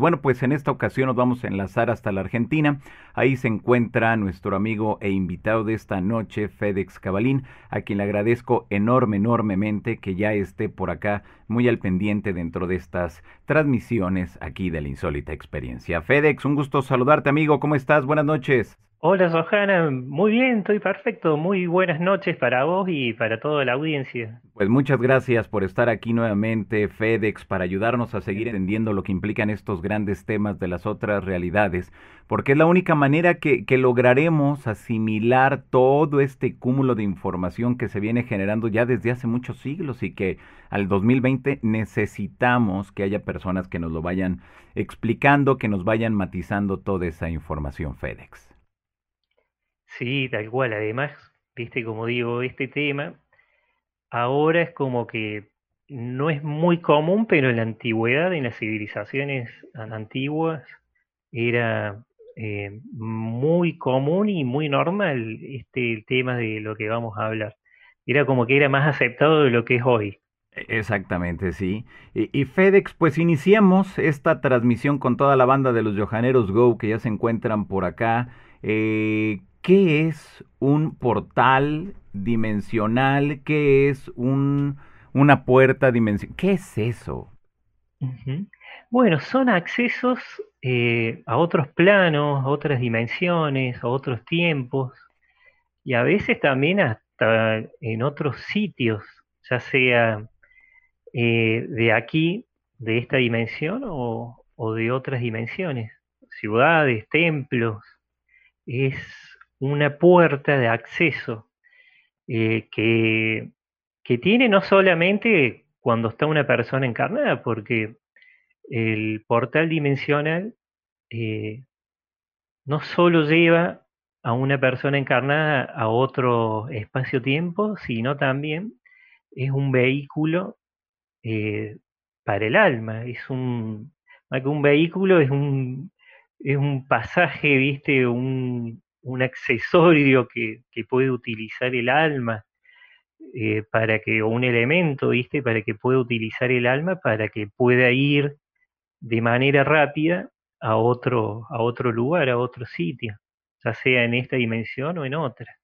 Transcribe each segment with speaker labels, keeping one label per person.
Speaker 1: Bueno, pues en esta ocasión nos vamos a enlazar hasta la Argentina. Ahí se encuentra nuestro amigo e invitado de esta noche, Fedex Cabalín, a quien le agradezco enorme, enormemente que ya esté por acá muy al pendiente dentro de estas transmisiones aquí de la insólita experiencia. Fedex, un gusto saludarte, amigo. ¿Cómo estás? Buenas noches.
Speaker 2: Hola, Johanna. Muy bien, estoy perfecto. Muy buenas noches para vos y para toda la audiencia.
Speaker 1: Pues muchas gracias por estar aquí nuevamente, FedEx, para ayudarnos a seguir entendiendo lo que implican estos grandes temas de las otras realidades, porque es la única manera que, que lograremos asimilar todo este cúmulo de información que se viene generando ya desde hace muchos siglos y que al 2020 necesitamos que haya personas que nos lo vayan explicando, que nos vayan matizando toda esa información, FedEx.
Speaker 2: Sí, tal cual. Además, viste, como digo, este tema ahora es como que no es muy común, pero en la antigüedad, en las civilizaciones antiguas, era eh, muy común y muy normal este tema de lo que vamos a hablar. Era como que era más aceptado de lo que es hoy.
Speaker 1: E, exactamente, sí. Y, FedEx, pues iniciamos esta transmisión con toda la banda de los Johaneros Go que ya se encuentran por acá. Eh, ¿Qué es un portal dimensional? ¿Qué es un, una puerta dimensional? ¿Qué es eso?
Speaker 2: Bueno, son accesos eh, a otros planos, a otras dimensiones, a otros tiempos y a veces también hasta en otros sitios, ya sea eh, de aquí, de esta dimensión o, o de otras dimensiones, ciudades, templos. Es una puerta de acceso eh, que, que tiene no solamente cuando está una persona encarnada, porque el portal dimensional eh, no solo lleva a una persona encarnada a otro espacio-tiempo, sino también es un vehículo eh, para el alma. Es un, un vehículo es un, es un pasaje, viste, un, un accesorio que, puede utilizar el alma eh, para que, o un elemento, ¿viste? Para que pueda utilizar el alma para que pueda ir de manera rápida a otro, a otro lugar, a otro sitio, ya sea en esta dimensión o en otra.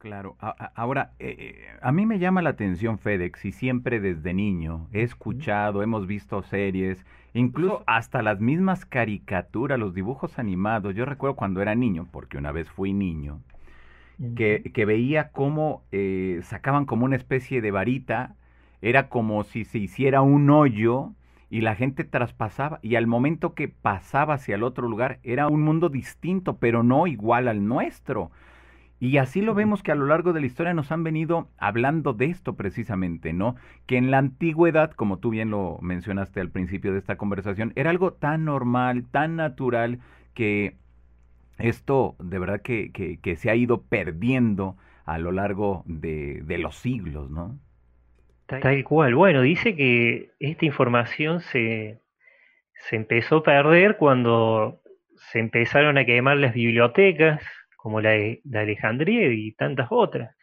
Speaker 1: Claro, ahora, eh, eh, a mí me llama la atención FedEx y siempre desde niño he escuchado, hemos visto series, incluso hasta las mismas caricaturas, los dibujos animados. Yo recuerdo cuando era niño, porque una vez fui niño, que, que, veía cómo eh, sacaban como una especie de varita, era como si se hiciera un hoyo y la gente traspasaba y al momento que pasaba hacia el otro lugar era un mundo distinto, pero no igual al nuestro. Y así lo vemos que a lo largo de la historia nos han venido hablando de esto precisamente, ¿no? Que en la antigüedad, como tú bien lo mencionaste al principio de esta conversación, era algo tan normal, tan natural, que esto de verdad que, que, se ha ido perdiendo a lo largo de, de los siglos, ¿no?
Speaker 2: Tal cual. Bueno, dice que esta información se, se empezó a perder cuando se empezaron a quemar las bibliotecas, como la de, Alejandría y tantas otras.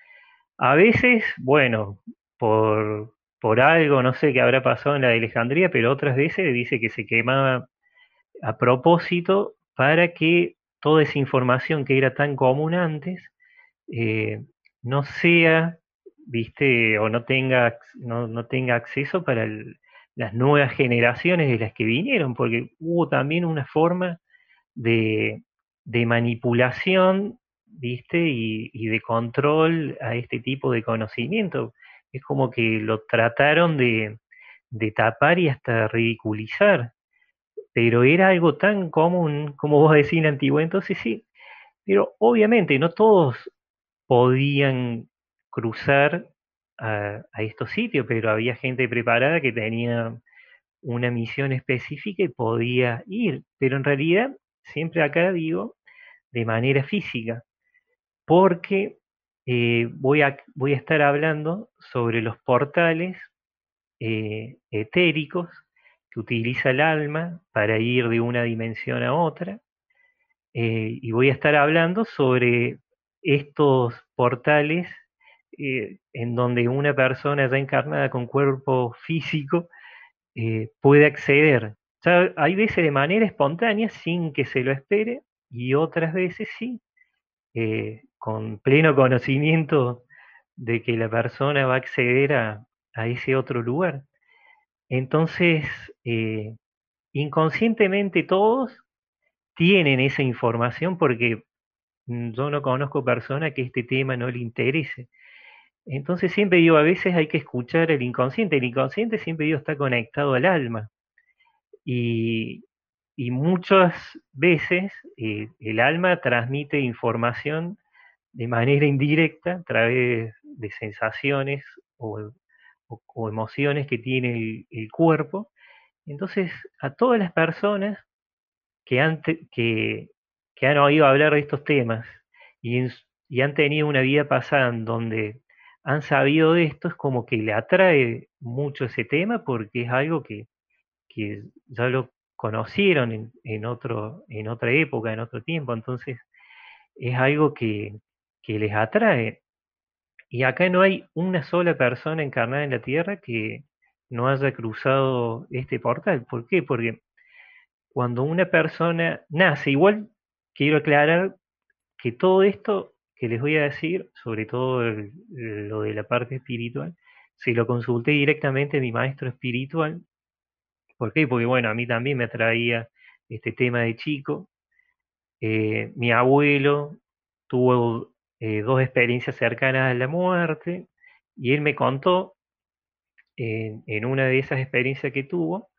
Speaker 2: A veces, bueno, por, por algo, no sé qué habrá pasado en la de Alejandría, pero otras veces dice que se quemaba a propósito para que toda esa información que era tan común antes eh, no sea, viste, o no tenga, no, no tenga acceso para las nuevas generaciones de las que vinieron, porque hubo también una forma de, de manipulación, ¿viste? Y, de control a este tipo de conocimiento. Es como que lo trataron de, tapar y hasta ridiculizar. Pero era algo tan común, como vos decís en antiguo, entonces sí. Pero obviamente no todos podían cruzar a, a estos sitios, pero había gente preparada que tenía una misión específica y podía ir. Pero en realidad, siempre acá digo, de manera física, porque eh, voy, a, voy, a, estar hablando sobre los portales eh, etéricos que utiliza el alma para ir de una dimensión a otra, eh, y voy a estar hablando sobre estos portales en donde una persona ya encarnada con cuerpo físico puede acceder. Hay veces de manera espontánea, sin que se lo espere, y otras veces sí, eh, con pleno conocimiento de que la persona va a acceder a, ese otro lugar. Entonces, eh, inconscientemente todos tienen esa información porque yo no conozco persona que este tema no le interese. Entonces siempre digo, a veces hay que escuchar el inconsciente. El inconsciente siempre digo está conectado al alma. Y, muchas veces eh, el alma transmite información de manera indirecta a través de sensaciones o, emociones que tiene el, cuerpo. Entonces, a todas las personas que han, que, han oído hablar de estos temas y, y han tenido una vida pasada en donde han sabido de esto, es como que le atrae mucho ese tema porque es algo que, ya lo conocieron en, otro, en otra época, en otro tiempo, entonces es algo que, que les atrae. Y acá no hay una sola persona encarnada en la Tierra que no haya cruzado este portal. ¿Por qué? Porque cuando una persona nace, igual quiero aclarar que todo esto que les voy a decir, sobre todo lo de la parte espiritual, se lo consulté directamente a mi maestro espiritual. ¿Por qué? Porque bueno, a mí también me atraía este tema de chico. Eh, mi abuelo tuvo eh, dos experiencias cercanas a la muerte y él me contó en una de esas experiencias que tuvo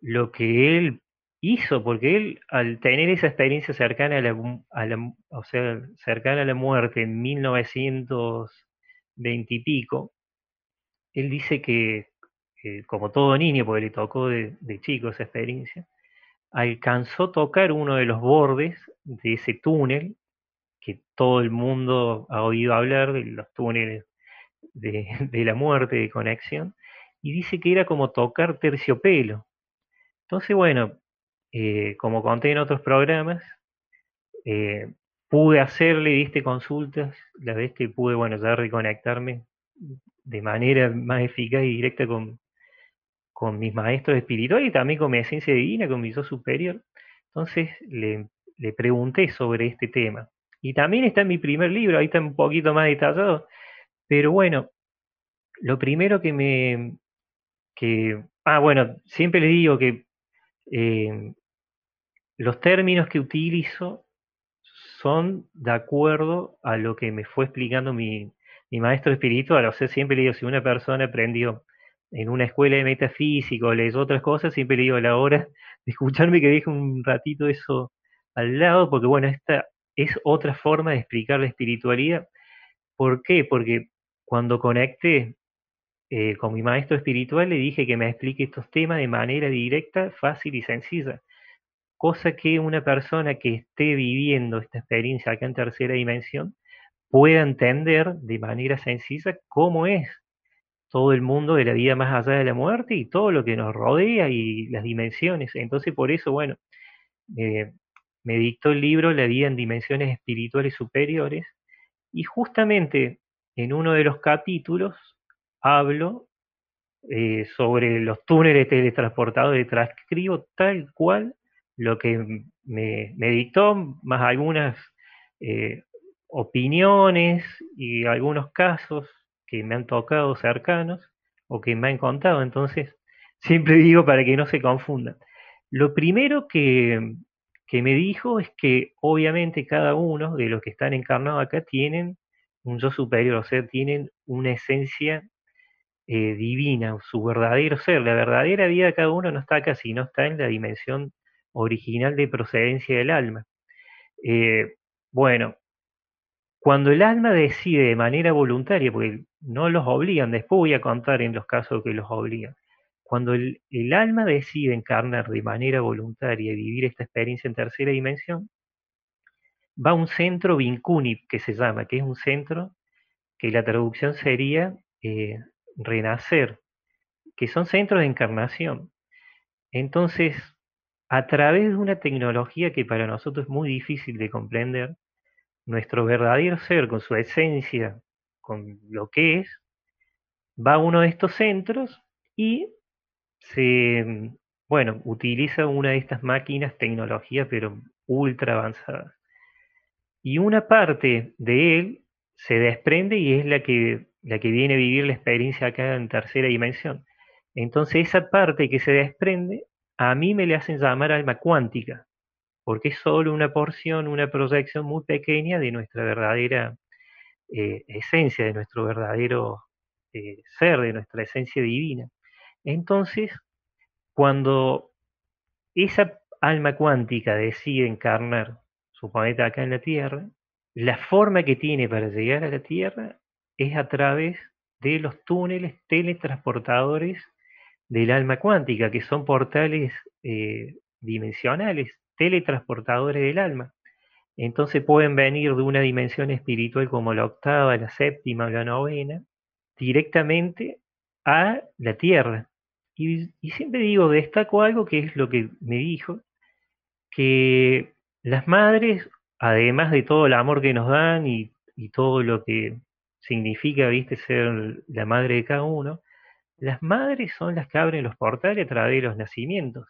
Speaker 2: lo que él hizo, porque él al tener esa experiencia cercana a la, o sea, cercana a la muerte en 1920 y pico, él dice que, como todo niño, porque le tocó de, chico esa experiencia, alcanzó a tocar uno de los bordes de ese túnel que todo el mundo ha oído hablar de los túneles de, de la muerte, de conexión, y dice que era como tocar terciopelo. Entonces, bueno, eh, como conté en otros programas, eh, pude hacerle, viste, consultas, la vez que pude, bueno, ya reconectarme de manera más eficaz y directa con, con mis maestros espirituales y también con mi esencia divina, con mi yo superior. Entonces le, le pregunté sobre este tema. Y también está en mi primer libro, ahí está un poquito más detallado. Pero bueno, lo primero que me... Que, ah, bueno, siempre le digo que eh, los términos que utilizo son de acuerdo a lo que me fue explicando mi, maestro espiritual. O sea, siempre le digo, si una persona aprendió en una escuela de metafísica o leyó otras cosas, siempre le digo la hora de escucharme que deje un ratito eso al lado, porque bueno, esta es otra forma de explicar la espiritualidad. ¿Por qué? Porque cuando conecté eh, con mi maestro espiritual le dije que me explique estos temas de manera directa, fácil y sencilla cosa que una persona que esté viviendo esta experiencia acá en tercera dimensión pueda entender de manera sencilla cómo es todo el mundo de la vida más allá de la muerte y todo lo que nos rodea y las dimensiones. Entonces, por eso, bueno, eh, me dictó el libro La vida en dimensiones espirituales superiores y justamente en uno de los capítulos hablo eh, sobre los túneles teletransportados, transcribo tal cual lo que me, dictó, más algunas eh, opiniones y algunos casos que me han tocado cercanos o que me han contado. Entonces, siempre digo para que no se confundan. Lo primero que, me dijo es que obviamente cada uno de los que están encarnados acá tienen un yo superior, o sea, tienen una esencia eh, divina, su verdadero ser. La verdadera vida de cada uno no está acá, sino está en la dimensión original de procedencia del alma. Eh, bueno, cuando el alma decide de manera voluntaria, porque no los obligan, después voy a contar en los casos que los obligan, cuando el, alma decide encarnar de manera voluntaria y vivir esta experiencia en tercera dimensión, va a un centro Vincunip, que se llama, que es un centro que la traducción sería eh, renacer, que son centros de encarnación. Entonces, a través de una tecnología que para nosotros es muy difícil de comprender, nuestro verdadero ser, con su esencia, con lo que es, va a uno de estos centros y se, bueno, utiliza una de estas máquinas, tecnología, pero ultra avanzadas. Y una parte de él se desprende y es la que, la que viene a vivir la experiencia acá en tercera dimensión. Entonces esa parte que se desprende, a mí me le hacen llamar alma cuántica, porque es solo una porción, una proyección muy pequeña de nuestra verdadera eh, esencia, de nuestro verdadero eh, ser, de nuestra esencia divina. Entonces, cuando esa alma cuántica decide encarnar su planeta acá en la Tierra, la forma que tiene para llegar a la Tierra es a través de los túneles teletransportadores del alma cuántica, que son portales eh, dimensionales, teletransportadores del alma. Entonces pueden venir de una dimensión espiritual como la octava, la séptima o la novena, directamente a la Tierra. Y, siempre digo, destaco algo que es lo que me dijo, que las madres, además de todo el amor que nos dan y, y todo lo que significa, viste, ser la madre de cada uno, las madres son las que abren los portales a través de los nacimientos,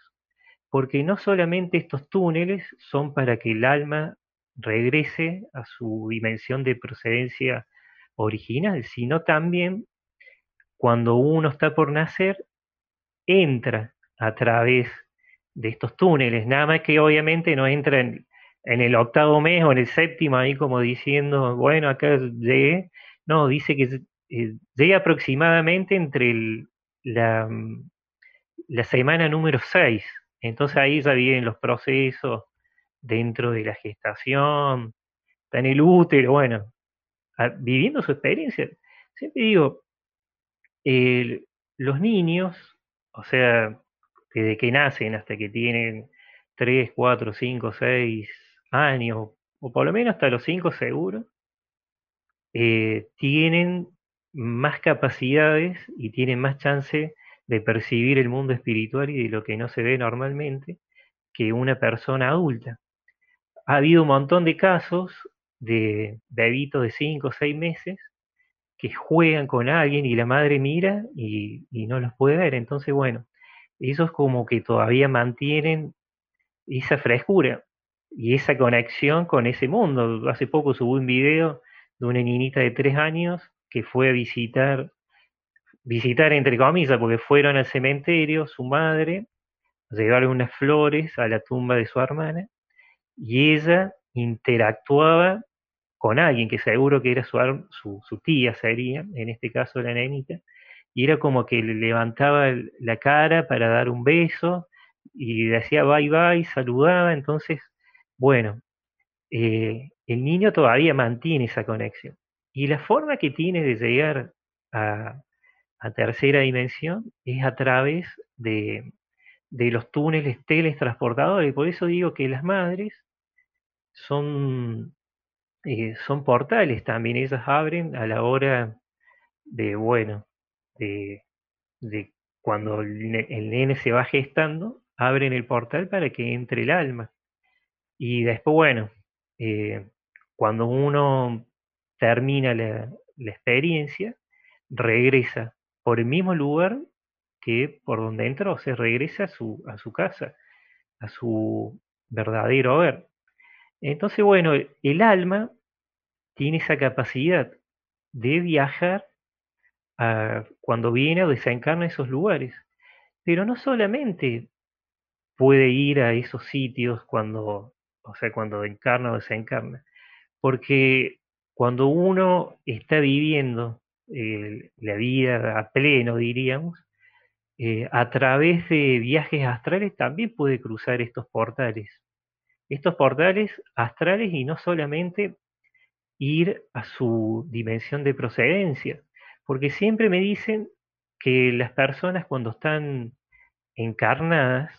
Speaker 2: porque no solamente estos túneles son para que el alma regrese a su dimensión de procedencia original, sino también cuando uno está por nacer, entra a través de estos túneles, nada más que obviamente no entra en, el octavo mes o en el séptimo, ahí como diciendo, bueno, acá llegué, no, dice que eh, llega aproximadamente entre la, la, semana número 6. Entonces ahí ya vienen los procesos dentro de la gestación, está en el útero, bueno, viviendo su experiencia. Siempre digo, los niños, o sea, desde que nacen hasta que tienen 3, 4, 5, 6 años, o por lo menos hasta los 5 seguro, eh, tienen más capacidades y tienen más chance de percibir el mundo espiritual y de lo que no se ve normalmente que una persona adulta. Ha habido un montón de casos de bebitos de 5 o 6 meses que juegan con alguien y la madre mira y, no los puede ver. Entonces, bueno, esos como que todavía mantienen esa frescura y esa conexión con ese mundo. Hace poco subí un video de una niñita de 3 años que fue a visitar, visitar entre comillas, porque fueron al cementerio, su madre, llevaron unas flores a la tumba de su hermana, y ella interactuaba con alguien que seguro que era su, su, su tía, sería, en este caso la nenita, y era como que le levantaba la cara para dar un beso y decía bye bye, saludaba, entonces, bueno, eh, el niño todavía mantiene esa conexión. Y la forma que tiene de llegar a, tercera dimensión es a través de, los túneles teletransportadores. Por eso digo que las madres son, eh, son portales también. Ellas abren a la hora de, bueno, de, cuando el, nene se va gestando, abren el portal para que entre el alma. Y después, bueno, eh, cuando uno termina la, experiencia, regresa por el mismo lugar que por donde entró, se regresa a su, a su casa, a su verdadero haber. Entonces, bueno, el alma tiene esa capacidad de viajar a, cuando viene o desencarna esos lugares, pero no solamente puede ir a esos sitios cuando, o sea, cuando encarna o desencarna, porque cuando uno está viviendo eh, la vida a pleno, diríamos, eh, a través de viajes astrales también puede cruzar estos portales. Estos portales astrales y no solamente ir a su dimensión de procedencia, porque siempre me dicen que las personas cuando están encarnadas,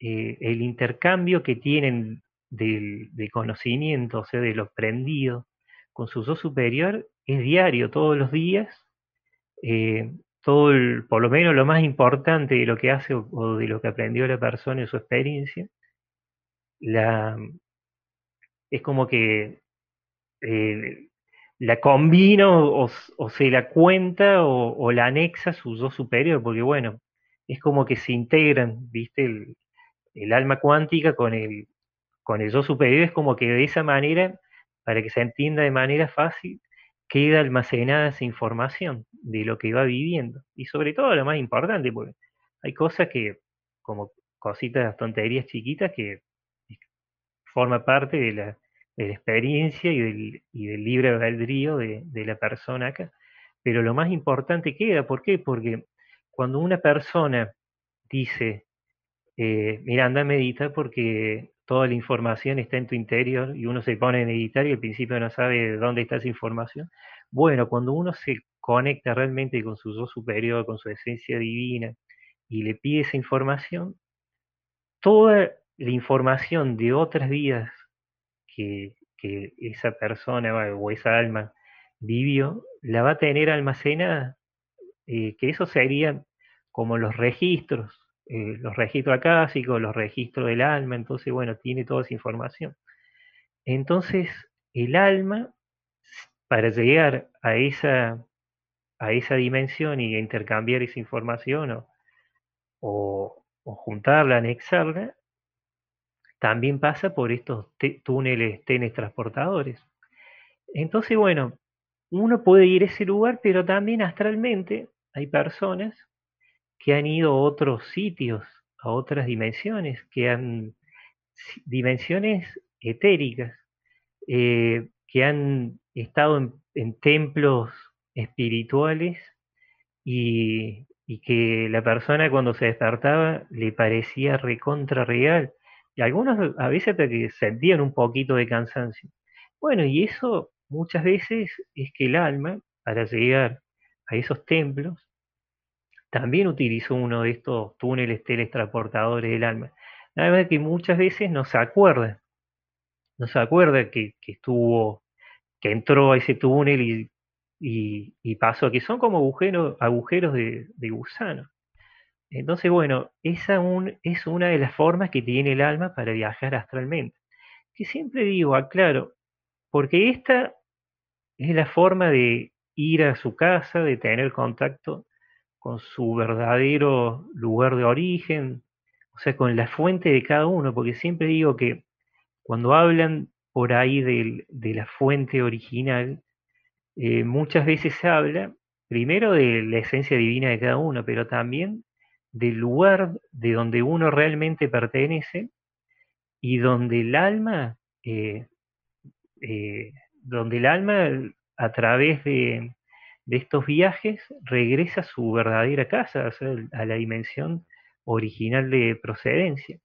Speaker 2: eh, el intercambio que tienen del, conocimiento, o sea, de lo aprendido, con su yo superior es diario, todos los días, eh, todo por lo menos lo más importante de lo que hace o, de lo que aprendió la persona en su experiencia, la, es como que eh, la combina o, se la cuenta o, la anexa a su yo superior, porque bueno, es como que se integran, ¿viste? El, el alma cuántica con el, con el yo superior, es como que de esa manera, para que se entienda de manera fácil, queda almacenada esa información de lo que va viviendo. Y sobre todo lo más importante, porque hay cosas que, como cositas, tonterías chiquitas, que forma parte de la, experiencia y del, libre albedrío de, la persona acá. Pero lo más importante queda, ¿por qué? Porque cuando una persona dice, eh, mira, anda porque toda la información está en tu interior y uno se pone a meditar y al principio no sabe dónde está esa información. Bueno, cuando uno se conecta realmente con su yo superior, con su esencia divina y le pide esa información, toda la información de otras vidas que, esa persona o esa alma vivió, la va a tener almacenada, eh, que eso serían como los registros, eh, los registros acásicos, los registros del alma, entonces, bueno, tiene toda esa información. Entonces, el alma, para llegar a esa, a esa dimensión y intercambiar esa información o, o, juntarla, anexarla, también pasa por estos túneles tenes transportadores. Entonces, bueno, uno puede ir a ese lugar, pero también astralmente hay personas que han ido a otros sitios, a otras dimensiones, que han dimensiones etéricas, eh, que han estado en, templos espirituales y, y, que la persona cuando se despertaba le parecía recontra real. Y algunos a veces hasta que sentían un poquito de cansancio. Bueno, y eso muchas veces es que el alma, para llegar a esos templos, también utilizó uno de estos túneles teletransportadores del alma. Nada más que muchas veces no se acuerda, no se acuerda que, estuvo, que entró a ese túnel y, y, pasó, que son como agujeros, agujeros de, gusano. Entonces, bueno, esa es una de las formas que tiene el alma para viajar astralmente. Que siempre digo, aclaro, porque esta es la forma de ir a su casa, de tener contacto con su verdadero lugar de origen, o sea, con la fuente de cada uno, porque siempre digo que cuando hablan por ahí de, la fuente original, eh, muchas veces se habla primero de la esencia divina de cada uno, pero también del lugar de donde uno realmente pertenece y donde el alma, eh, eh, donde el alma a través de, de estos viajes regresa a su verdadera casa, a la dimensión original de procedencia.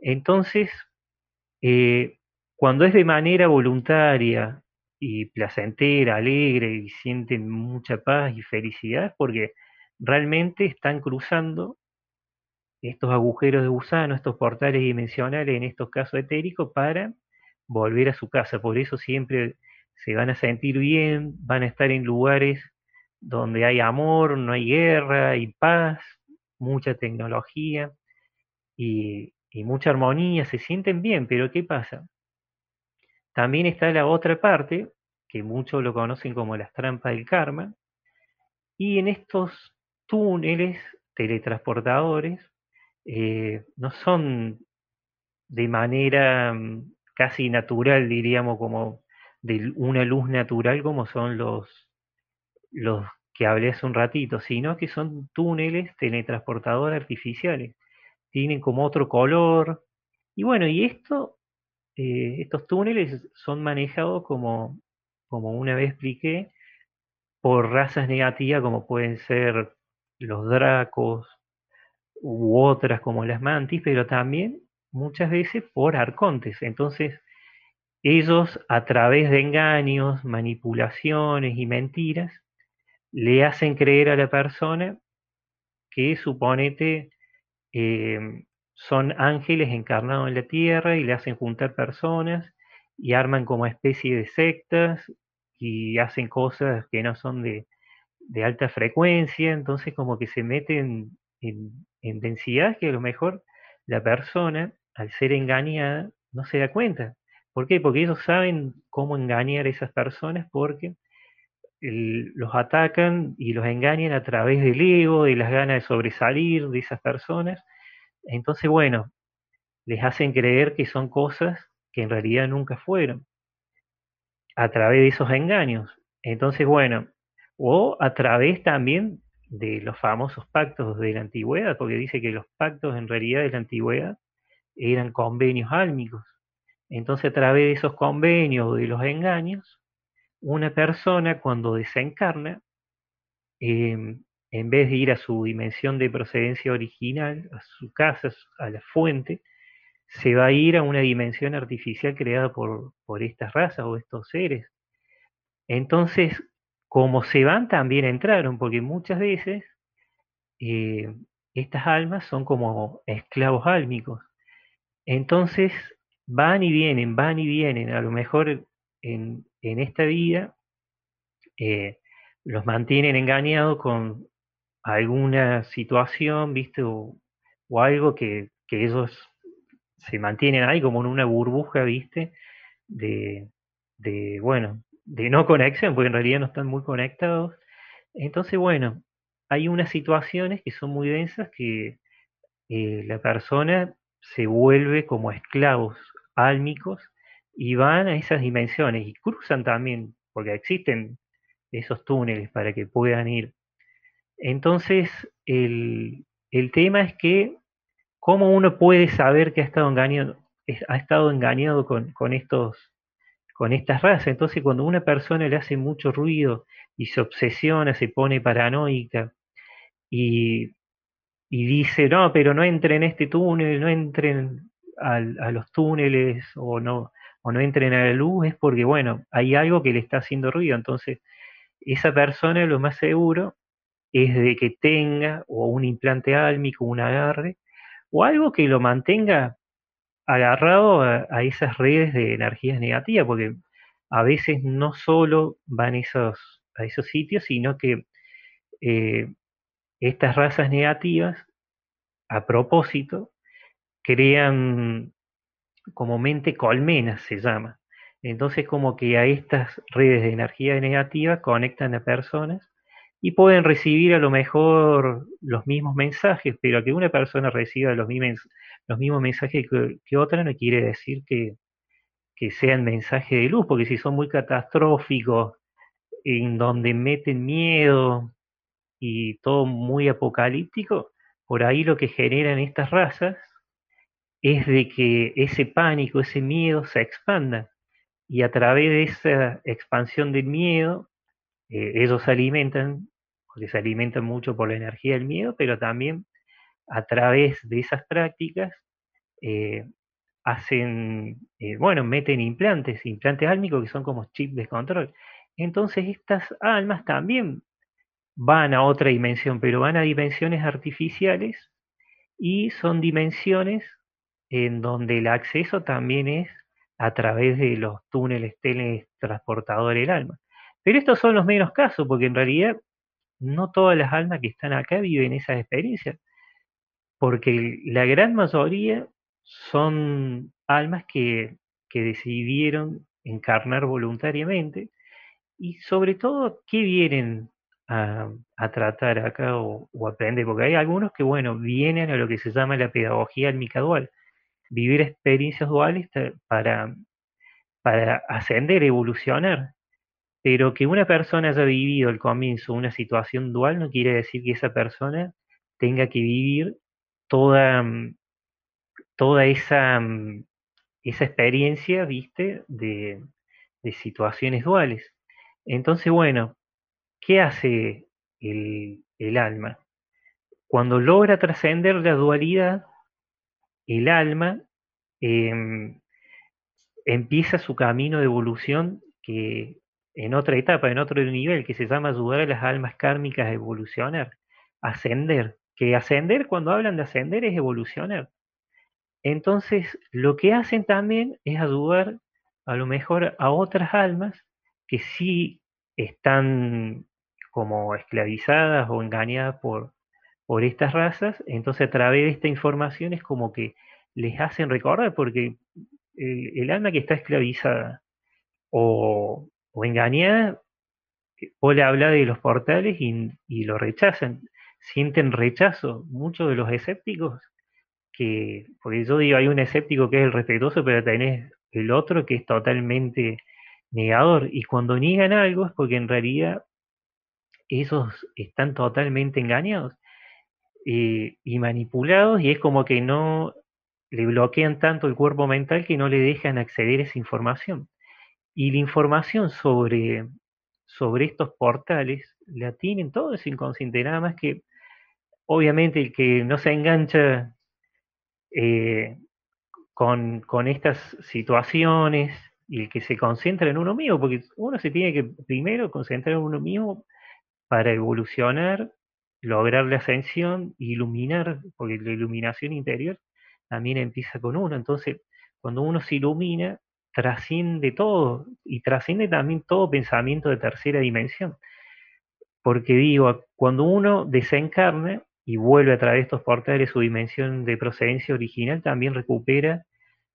Speaker 2: Entonces, eh, cuando es de manera voluntaria y placentera, alegre y sienten mucha paz y felicidad, porque realmente están cruzando estos agujeros de gusano, estos portales dimensionales, en estos casos etéricos, para volver a su casa. Por eso siempre se van a sentir bien, van a estar en lugares donde hay amor, no hay guerra, hay paz, mucha tecnología y, mucha armonía, se sienten bien, pero ¿qué pasa? También está la otra parte, que muchos lo conocen como las trampas del karma, y en estos túneles teletransportadores eh, no son de manera mm, casi natural, diríamos, como de una luz natural como son los, los que hablé hace un ratito, sino que son túneles teletransportadores artificiales. Tienen como otro color. Y bueno, y esto, eh, estos túneles son manejados como, como una vez expliqué, por razas negativas como pueden ser los dracos u otras como las mantis, pero también muchas veces por arcontes. Entonces, ellos a través de engaños, manipulaciones y mentiras, le hacen creer a la persona que suponete em, son ángeles encarnados en la tierra y le hacen juntar personas y arman como especie de sectas y hacen cosas que no son de, alta frecuencia, entonces como que se meten en, en densidad que a lo mejor la persona, al ser engañada, no se da cuenta. ¿Por qué? Porque ellos saben cómo engañar a esas personas porque los atacan y los engañan a través del ego, de las ganas de sobresalir de esas personas. Entonces, bueno, les hacen creer que son cosas que en realidad nunca fueron, a través de esos engaños. Entonces, bueno, o a través también de los famosos pactos de la antigüedad, porque dice que los pactos en realidad de la antigüedad eran convenios álmicos. Entonces, a través de esos convenios o de los engaños, una persona cuando desencarna, em, en vez de ir a su dimensión de procedencia original, a su casa, a la fuente, se va a ir a una dimensión artificial creada por, por estas razas o estos seres. Entonces, como se van, también entraron, porque muchas veces eh, estas almas son como esclavos álmicos. Entonces, van y vienen, van y vienen. A lo mejor en, esta vida eh, los mantienen engañados con alguna situación, ¿viste? O, algo que, que ellos se mantienen ahí como en una burbuja, ¿viste? De, de, bueno, de no conexión, porque en realidad no están muy conectados. Entonces, bueno, hay unas situaciones que son muy densas que eh, la persona se vuelve como esclavos álmicos y van a esas dimensiones y cruzan también, porque existen esos túneles para que puedan ir. Entonces, el, el tema es que ¿Cómo uno puede saber que ha estado engañado, ha estado engañado con, estos, con estas razas? Entonces, cuando una persona le hace mucho ruido y se obsesiona, se pone paranoica y, dice, no, pero no entren en este túnel, no entren a los túneles o no, o no entren a la luz, es porque, bueno, hay algo que le está haciendo ruido. Entonces, esa persona lo más seguro es de que tenga o un implante álmico, un agarre, o algo que lo mantenga agarrado a, esas redes de energías negativas, porque a veces no solo van esos, a esos sitios, sino que eh, estas razas negativas, a propósito, crean como mente colmenas, se llama. Entonces como que a estas redes de energía negativa conectan a personas y pueden recibir a lo mejor los mismos mensajes, pero que una persona reciba los mismos, los mismos mensajes que, otra no quiere decir que, que sean mensajes de luz, porque si son muy catastróficos, en donde meten miedo y todo muy apocalíptico, por ahí lo que generan estas razas es de que ese pánico, ese miedo se expanda y a través de esa expansión del miedo eh, ellos se alimentan, porque se alimentan mucho por la energía del miedo, pero también a través de esas prácticas eh, hacen, eh, bueno, meten implantes, implantes álmicos que son como chips de control. Entonces estas almas también van a otra dimensión, pero van a dimensiones artificiales y son dimensiones en donde el acceso también es a través de los túneles teletransportadores del alma. Pero estos son los menos casos, porque en realidad no todas las almas que están acá viven esas experiencias, porque la gran mayoría son almas que, decidieron encarnar voluntariamente y sobre todo, ¿qué vienen a, tratar acá o, aprender? Porque hay algunos que, bueno, vienen a lo que se llama la pedagogía almica dual, vivir experiencias duales para, para ascender, evolucionar. Pero que una persona haya vivido al comienzo una situación dual no quiere decir que esa persona tenga que vivir toda, mm, toda esa, mm, esa experiencia, viste, de, situaciones duales. Entonces, bueno, ¿qué hace el, alma? Cuando logra trascender la dualidad, el alma em, empieza su camino de evolución que en otra etapa, en otro nivel, que se llama ayudar a las almas kármicas a evolucionar, ascender. Que ascender, cuando hablan de ascender, es evolucionar. Entonces, lo que hacen también es ayudar a lo mejor a otras almas que sí están como esclavizadas o engañadas por, por estas razas, entonces a través de esta información es como que les hacen recordar, porque el alma que está esclavizada o, o engañada Paul habla de los portales y, lo rechazan, sienten rechazo. Muchos de los escépticos, que, porque yo digo, hay un escéptico que es el respetuoso, pero tenés el otro que es totalmente negador. Y cuando niegan algo es porque en realidad esos están totalmente engañados eh, y manipulados y es como que no le bloquean tanto el cuerpo mental que no le dejan acceder a esa información. Y la información sobre, sobre estos portales la tienen todo ese inconsciente, nada más que obviamente el que no se engancha eh, con, con, estas situaciones y el que se concentra en uno mismo, porque uno se tiene que primero concentrar en uno mismo para evolucionar, lograr la ascensión, iluminar, porque la iluminación interior también empieza con uno. Entonces, cuando uno se ilumina, trasciende todo y trasciende también todo pensamiento de tercera dimensión. Porque digo, cuando uno desencarna y vuelve a través de estos portales su dimensión de procedencia original, también recupera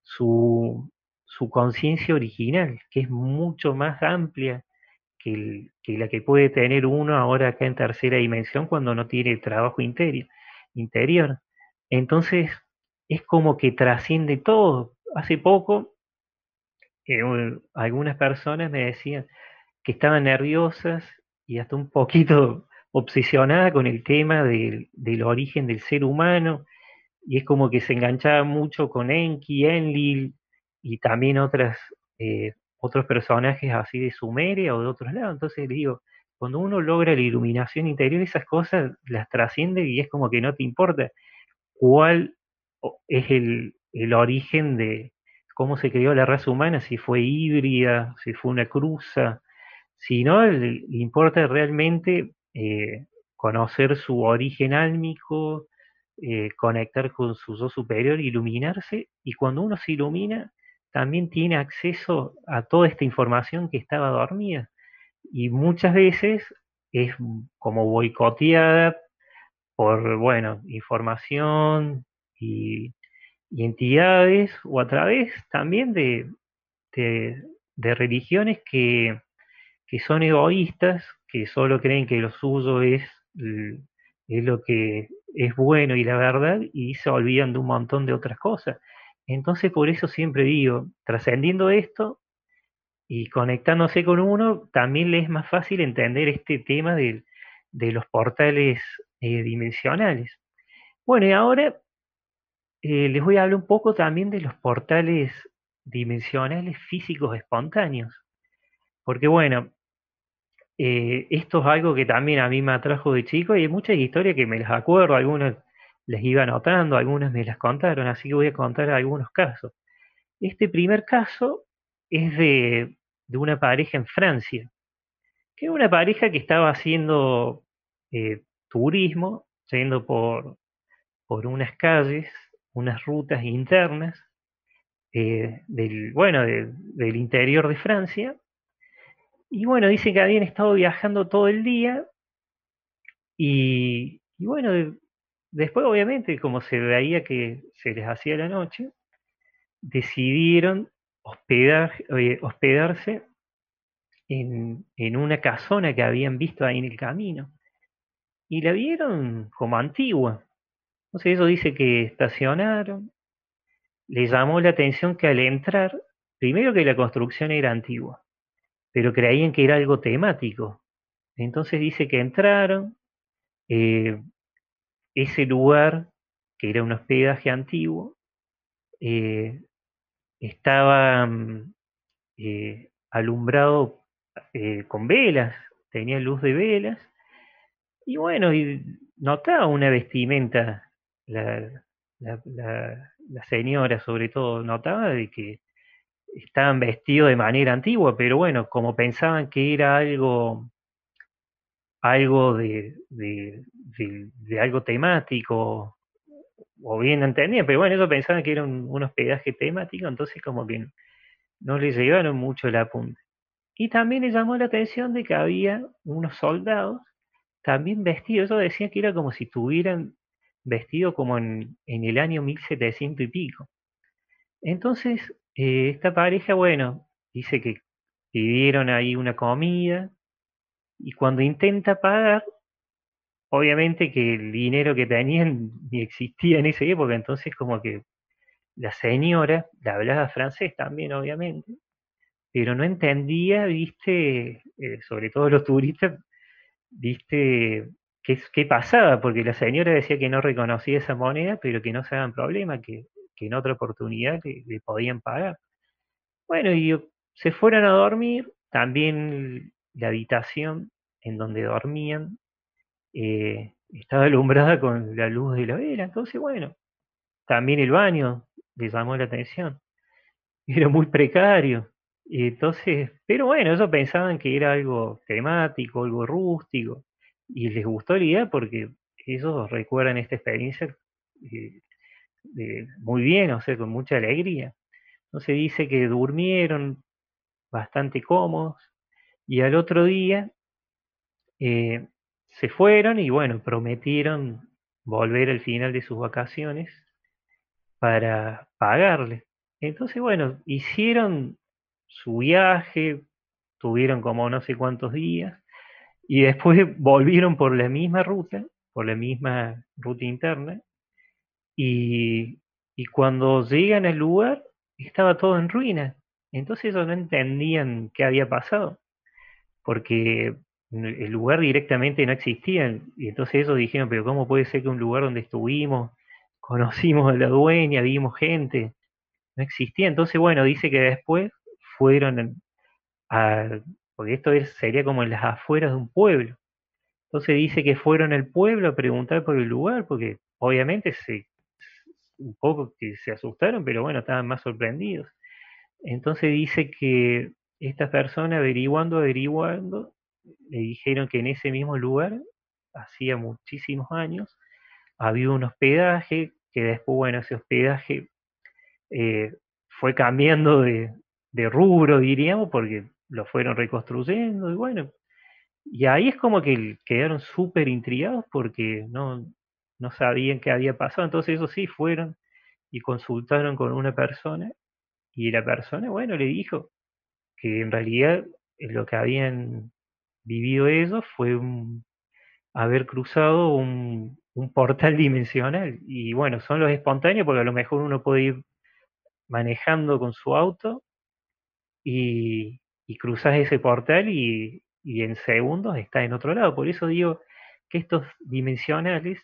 Speaker 2: su, su conciencia original, que es mucho más amplia que, la que puede tener uno ahora acá en tercera dimensión cuando no tiene trabajo interior. interior. Entonces, es como que trasciende todo. Hace poco, eh, algunas personas me decían que estaban nerviosas y hasta un poquito obsesionadas con el tema del, origen del ser humano, y es como que se enganchaba mucho con Enki, Enlil y también otras eh, otros personajes así de Sumeria o de otros lados. Entonces digo, cuando uno logra la iluminación interior, esas cosas las trasciende y es como que no te importa cuál es el, origen de cómo se creó la raza humana, si fue híbrida, si fue una cruza, si no, le, importa realmente eh, conocer su origen álmico, eh, conectar con su yo superior, iluminarse, y cuando uno se ilumina, también tiene acceso a toda esta información que estaba dormida y muchas veces es como boicoteada por, bueno, información y, entidades o a través también de, religiones que, que, son egoístas, que solo creen que lo suyo es, es lo que es bueno y la verdad y se olvidan de un montón de otras cosas. Entonces, por eso siempre digo, trascendiendo esto y conectándose con uno, también le es más fácil entender este tema de, los portales eh, dimensionales. Bueno, y ahora eh, les voy a hablar un poco también de los portales dimensionales físicos espontáneos. Porque bueno, eh, esto es algo que también a mí me atrajo de chico y hay muchas historias que me las acuerdo, algunas les iba anotando, algunas me las contaron, así que voy a contar algunos casos. Este primer caso es de, una pareja en Francia, que es una pareja que estaba haciendo eh, turismo, yendo por, por unas calles, unas rutas internas eh, del, bueno, del interior de Francia. Y bueno, dice que habían estado viajando todo el día y, y bueno, Después, obviamente, como se veía que se les hacía la noche, decidieron hospedar, eh, hospedarse en, una casona que habían visto ahí en el camino. Y la vieron como antigua. Entonces eso dice que estacionaron. Le llamó la atención que al entrar, primero que la construcción era antigua, pero creían que era algo temático. Entonces dice que entraron, eh, ese lugar, que era un hospedaje antiguo, eh, estaba mm, eh, alumbrado eh, con velas, tenía luz de velas, y bueno, notaba una vestimenta, la, la señora sobre todo notaba de que estaban vestidos de manera antigua, pero bueno, como pensaban que era algo algo de, algo temático, o bien entendía, pero bueno, ellos pensaban que era un, hospedaje temático, entonces como que no le llevaron mucho el apunte. Y también le llamó la atención de que había unos soldados también vestidos, ellos decían que era como si estuvieran vestidos como en, el año 1700 y pico. Entonces, eh, esta pareja, bueno, dice que pidieron ahí una comida, y cuando intenta pagar, obviamente que el dinero que tenían ni existía en esa época, entonces como que la señora, la hablaba francés también, obviamente, pero no entendía, viste, eh, sobre todo los turistas, viste, qué, pasaba, porque la señora decía que no reconocía esa moneda, pero que no se hagan problema, que, en otra oportunidad le, podían pagar. Bueno, y se fueron a dormir, también la habitación en donde dormían eh, estaba alumbrada con la luz de la vela, entonces bueno, también el baño le llamó la atención. Era muy precario. Entonces, pero bueno, ellos pensaban que era algo temático, algo rústico, y les gustó la idea porque ellos recuerdan esta experiencia eh, muy bien, o sea, con mucha alegría. Entonces dice que durmieron bastante cómodos y al otro día eh, se fueron y bueno, prometieron volver al final de sus vacaciones para pagarle. Entonces, bueno, hicieron su viaje, tuvieron como no sé cuántos días, y después volvieron por la misma ruta, por la misma ruta interna, y, y cuando llegan al lugar estaba todo en ruina. Entonces ellos no entendían qué había pasado, porque el lugar directamente no existía. Y entonces ellos dijeron, pero ¿cómo puede ser que un lugar donde estuvimos, conocimos a la dueña, vimos gente, no existía? Entonces, bueno, dice que después fueron a, porque esto sería como en las afueras de un pueblo. Entonces dice que fueron al pueblo a preguntar por el lugar, porque obviamente se, un poco que se asustaron, pero bueno, estaban más sorprendidos. Entonces dice que esta persona averiguando, averiguando, le dijeron que en ese mismo lugar, hacía muchísimos años, había un hospedaje, que después, bueno, ese hospedaje eh, fue cambiando de, de rubro, diríamos, porque lo fueron reconstruyendo y bueno, y ahí es como que quedaron súper intrigados porque no, no sabían qué había pasado, entonces eso sí fueron y consultaron con una persona y la persona, bueno, le dijo que en realidad lo que habían vivido ellos fue haber cruzado un, un portal dimensional y bueno, son los espontáneos porque a lo mejor uno puede ir manejando con su auto y, y ese portal y, en segundos está en otro lado. Por eso digo que estos dimensionales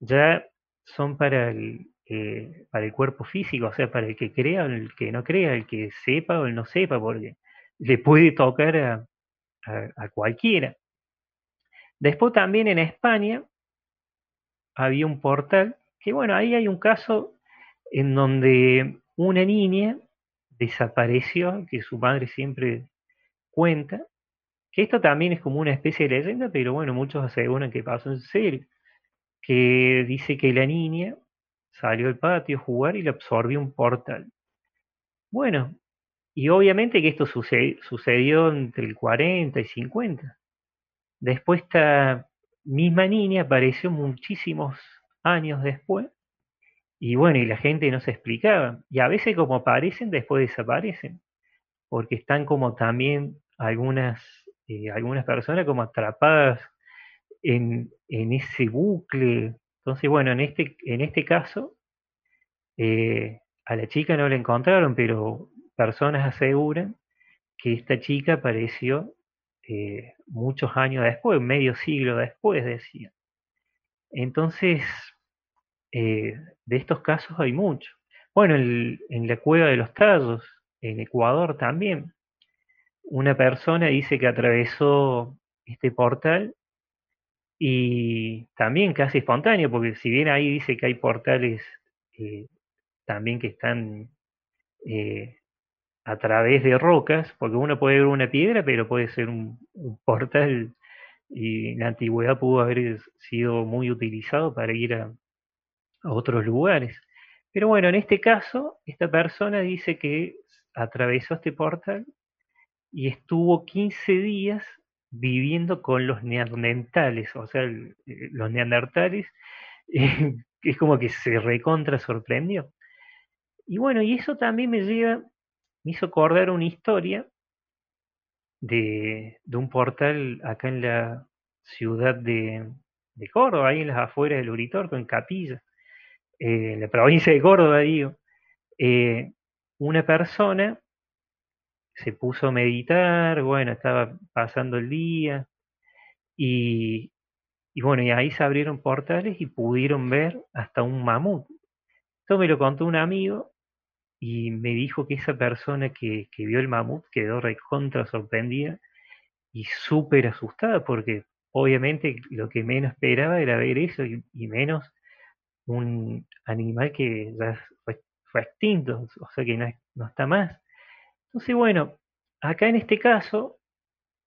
Speaker 2: ya son para el, eh, para el cuerpo físico, o sea, para el que crea o el que no crea, el que sepa o el no sepa, porque le puede tocar a, a cualquiera. Después también en España había un portal, que bueno, ahí hay un caso en donde una niña desapareció, que su madre siempre cuenta, que esto también es como una especie de leyenda, pero bueno, muchos aseguran que pasó en serio, que dice que la niña salió al patio a jugar y le absorbió un portal. Bueno, y obviamente que esto sucedió entre el 40 y 50. Después esta misma niña apareció muchísimos años después y bueno, y la gente no se explicaba. Y a veces como aparecen, después desaparecen. Porque están como también algunas, eh, algunas personas como atrapadas en, en, ese bucle. Entonces, bueno, en este, en este caso, eh, a la chica no la encontraron, pero personas aseguran que esta chica apareció eh, muchos años después, medio siglo después, decía. Entonces, eh, de estos casos hay muchos. Bueno, en la cueva de los tallos, en Ecuador también, una persona dice que atravesó este portal y también casi espontáneo, porque si bien ahí dice que hay portales eh, también que están a través de rocas, porque uno puede ver una piedra, pero puede ser un, portal y en la antigüedad pudo haber sido muy utilizado para ir a, otros lugares. Pero bueno, en este caso, esta persona dice que atravesó este portal y estuvo 15 días viviendo con los neandertales, o sea, los neandertales, es como que se recontra sorprendió. Y bueno, y eso también me lleva, me hizo acordar una historia de, un portal acá en la ciudad de, de Córdoba, ahí en las afueras del Uritorco, en Capilla, eh, en la provincia de Córdoba, digo, eh, una persona se puso a meditar, bueno, estaba pasando el día y, y bueno, y ahí se abrieron portales y pudieron ver hasta un mamut. Esto me lo contó un amigo y me dijo que esa persona que, vio el mamut quedó recontra sorprendida y súper asustada porque obviamente lo que menos esperaba era ver eso y, menos un animal que ya fue, extinto, o sea que no, está más. Entonces, bueno, acá en este caso,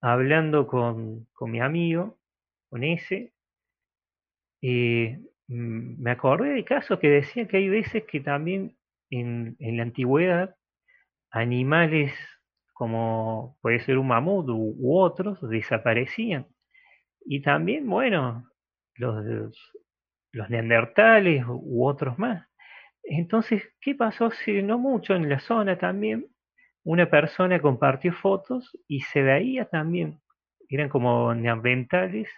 Speaker 2: hablando con, mi amigo, con ese, eh, me acordé de casos que decía que hay veces que también en, la antigüedad animales como puede ser un mamut u, otros desaparecían. Y también, bueno, los, los neandertales u otros más. Entonces, ¿qué pasó? Hace no mucho en la zona también, una persona compartió fotos y se veía también, eran como neandertales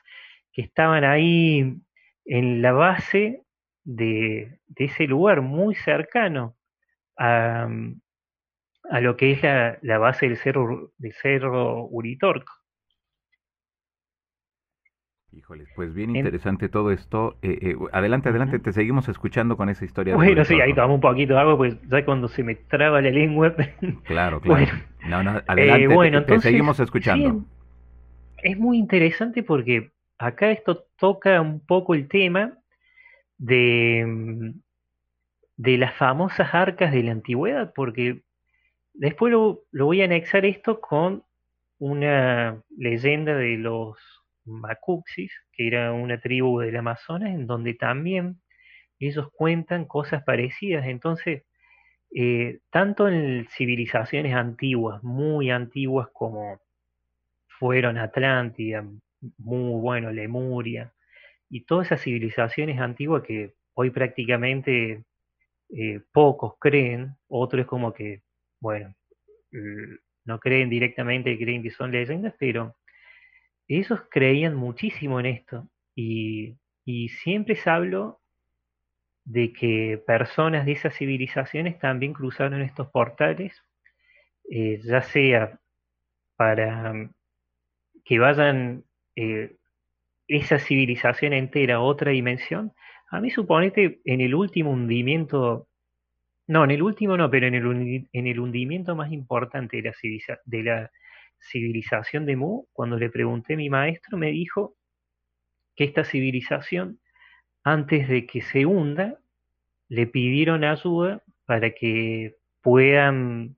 Speaker 2: que estaban ahí en la base de, de ese lugar muy cercano a, a lo que es la, base del cerro, del cerro Uritorco.
Speaker 1: Híjoles, pues bien interesante todo esto. Eh, eh, adelante, adelante, te seguimos escuchando con esa historia.
Speaker 2: Bueno, sí, ahí tomamos un poquito de agua, pues ya cuando se me traba la lengua.
Speaker 1: Claro, claro. no, no, adelante, eh, bueno, te, seguimos escuchando.
Speaker 2: es muy interesante porque acá esto toca un poco el tema de, de las famosas arcas de la antigüedad, porque después lo, voy a anexar esto con una leyenda de los Macuxis, que era una tribu del Amazonas, en donde también ellos cuentan cosas parecidas. Entonces, eh, tanto en civilizaciones antiguas, muy antiguas como fueron Atlántida, muy bueno, Lemuria, y todas esas civilizaciones antiguas que hoy prácticamente eh, pocos creen, otros como que, bueno, no creen directamente, creen que son leyendas, pero ellos creían muchísimo en esto. Y, siempre se habló de que personas de esas civilizaciones también cruzaron estos portales, eh, ya sea para que vayan eh, esa civilización entera a otra dimensión, a mí suponete en el último hundimiento, no, en el último no, pero en el, en el hundimiento más importante de la, civilización de Mu, cuando le pregunté a mi maestro, me dijo que esta civilización, antes de que se hunda, le pidieron ayuda para que puedan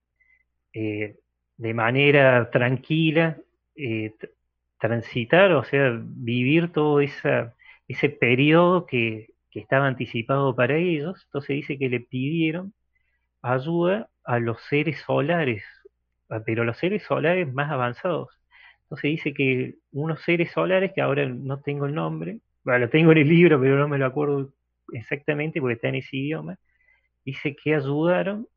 Speaker 2: eh, de manera tranquila eh, transitar, o sea, vivir todo ese periodo que, que estaba anticipado para ellos, entonces dice que le pidieron ayuda a los seres solares, ah, pero los seres solares más avanzados. Entonces dice que unos seres solares, que ahora no tengo el nombre, bueno, lo tengo en el libro, pero no me lo acuerdo exactamente porque está en ese idioma, dice que ayudaron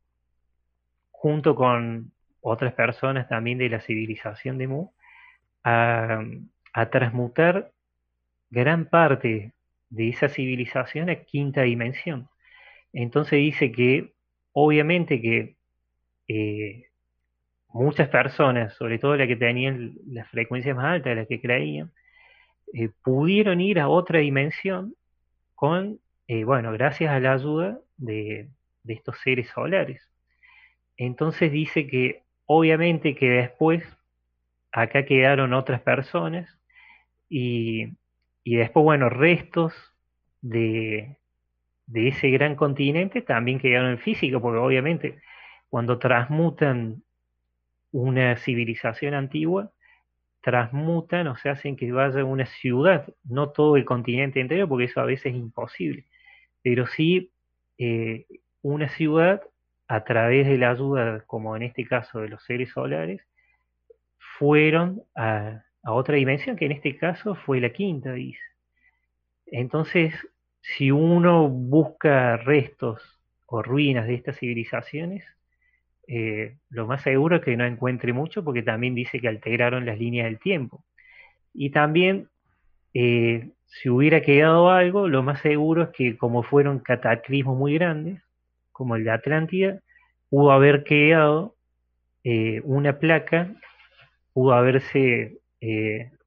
Speaker 2: junto con otras personas también de la civilización de Mu a, a transmutar gran parte de esa civilización a quinta dimensión. Entonces dice que obviamente que eh, muchas personas, sobre todo las que tenían las frecuencias más altas, las que creían, eh, pudieron ir a otra dimensión con, eh, bueno, gracias a la ayuda de, de estos seres solares. Entonces dice que obviamente que después acá quedaron otras personas y y después, bueno, restos de, ese gran continente también quedaron en físico, porque obviamente cuando transmutan una civilización antigua, transmutan o se hacen que vaya una ciudad, no todo el continente entero, porque eso a veces es imposible, pero sí eh, una ciudad a través de la ayuda, como en este caso de los seres solares, fueron a, a otra dimensión, que en este caso fue la quinta, dice. Entonces, si uno busca restos o ruinas de estas civilizaciones, eh, lo más seguro es que no encuentre mucho porque también dice que alteraron las líneas del tiempo. Y también, eh, si hubiera quedado algo, lo más seguro es que como fueron cataclismos muy grandes, como el de Atlántida, pudo haber quedado eh, una placa, pudo haberse,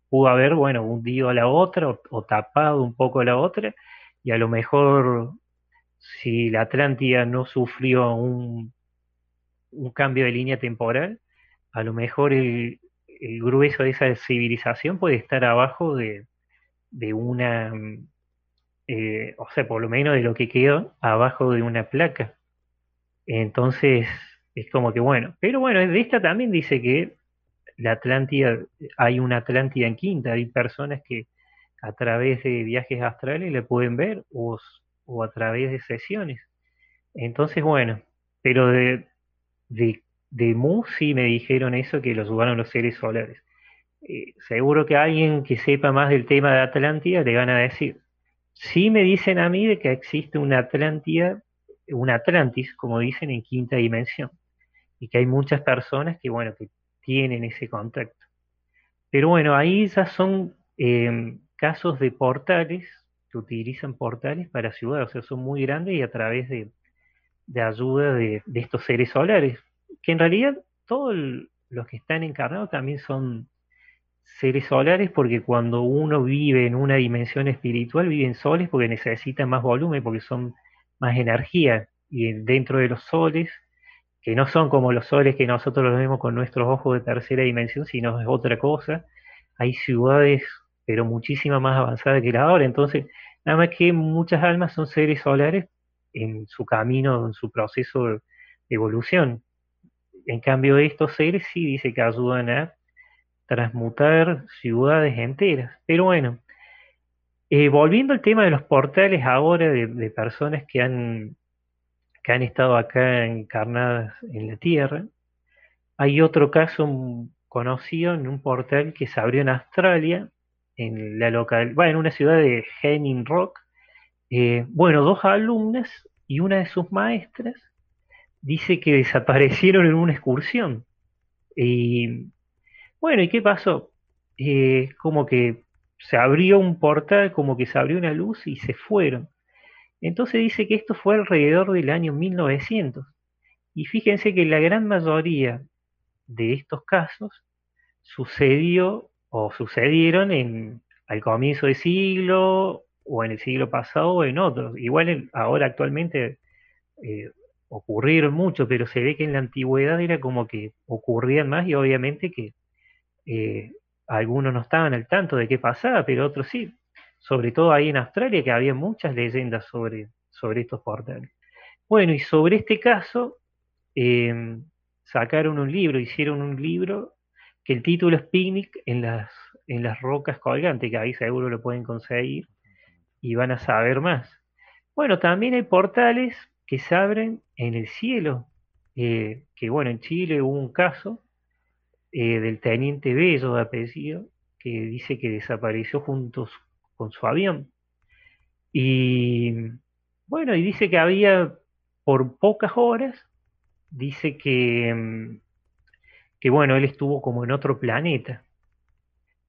Speaker 2: pudo haber, bueno, hundido a la otra o, tapado un poco a la otra, y a lo mejor si la Atlántida no sufrió un un cambio de línea temporal, a lo mejor el, grueso de esa civilización puede estar abajo de, una, eh, o sea, por lo menos de lo que quedó abajo de una placa. Entonces, es como que bueno, pero bueno, de esta también dice que la Atlántida, hay una Atlántida en quinta, hay personas que a través de viajes astrales le pueden ver o, a través de sesiones. Entonces, bueno, pero de, de, de Mu sí me dijeron eso, que los jugaron los seres solares. Eh, seguro que alguien que sepa más del tema de Atlántida le van a decir. Sí me dicen a mí de que existe una Atlántida, un Atlantis, como dicen, en quinta dimensión. Y que hay muchas personas que, bueno, que tienen ese contacto. Pero bueno, ahí ya son em, casos de portales, que utilizan portales para ciudades, o sea, son muy grandes y a través de, de ayuda de, estos seres solares, que en realidad todos los que están encarnados también son seres solares porque cuando uno vive en una dimensión espiritual viven soles porque necesitan más volumen, porque son más energía y dentro de los soles, que no son como los soles que nosotros los vemos con nuestros ojos de tercera dimensión, sino es otra cosa, hay ciudades pero muchísimas más avanzadas que la ahora, entonces nada más que muchas almas son seres solares en su camino, en su proceso de evolución. En cambio, estos seres sí dice que ayudan a transmutar ciudades enteras. Pero bueno, eh, volviendo al tema de los portales ahora de, personas que han, que han estado acá encarnadas en la Tierra, hay otro caso conocido en un portal que se abrió en Australia, en la local, bueno, en una ciudad de Henning Rock, eh, bueno, dos alumnas y una de sus maestras dice que desaparecieron en una excursión. Y bueno, ¿y qué pasó? Eh, como que se abrió un portal, como que se abrió una luz y se fueron. Entonces dice que esto fue alrededor del año 1900. Y fíjense que la gran mayoría de estos casos sucedió o sucedieron en, al comienzo del siglo o en el siglo pasado o en otros. Igual ahora actualmente eh, ocurrieron mucho, pero se ve que en la antigüedad era como que ocurrían más y obviamente que eh, algunos no estaban al tanto de qué pasaba, pero otros sí. Sobre todo ahí en Australia que había muchas leyendas sobre, sobre estos portales. Bueno, y sobre este caso em, sacaron un libro, hicieron un libro que el título es Picnic en las, en las rocas colgantes, que ahí seguro lo pueden conseguir y van a saber más. Bueno, también hay portales que se abren en el cielo, eh, que bueno, en Chile hubo un caso eh, del teniente Bello de apellido, que dice que desapareció juntos con su avión. Y bueno, y dice que había por pocas horas, dice que, mm, que bueno, él estuvo como en otro planeta.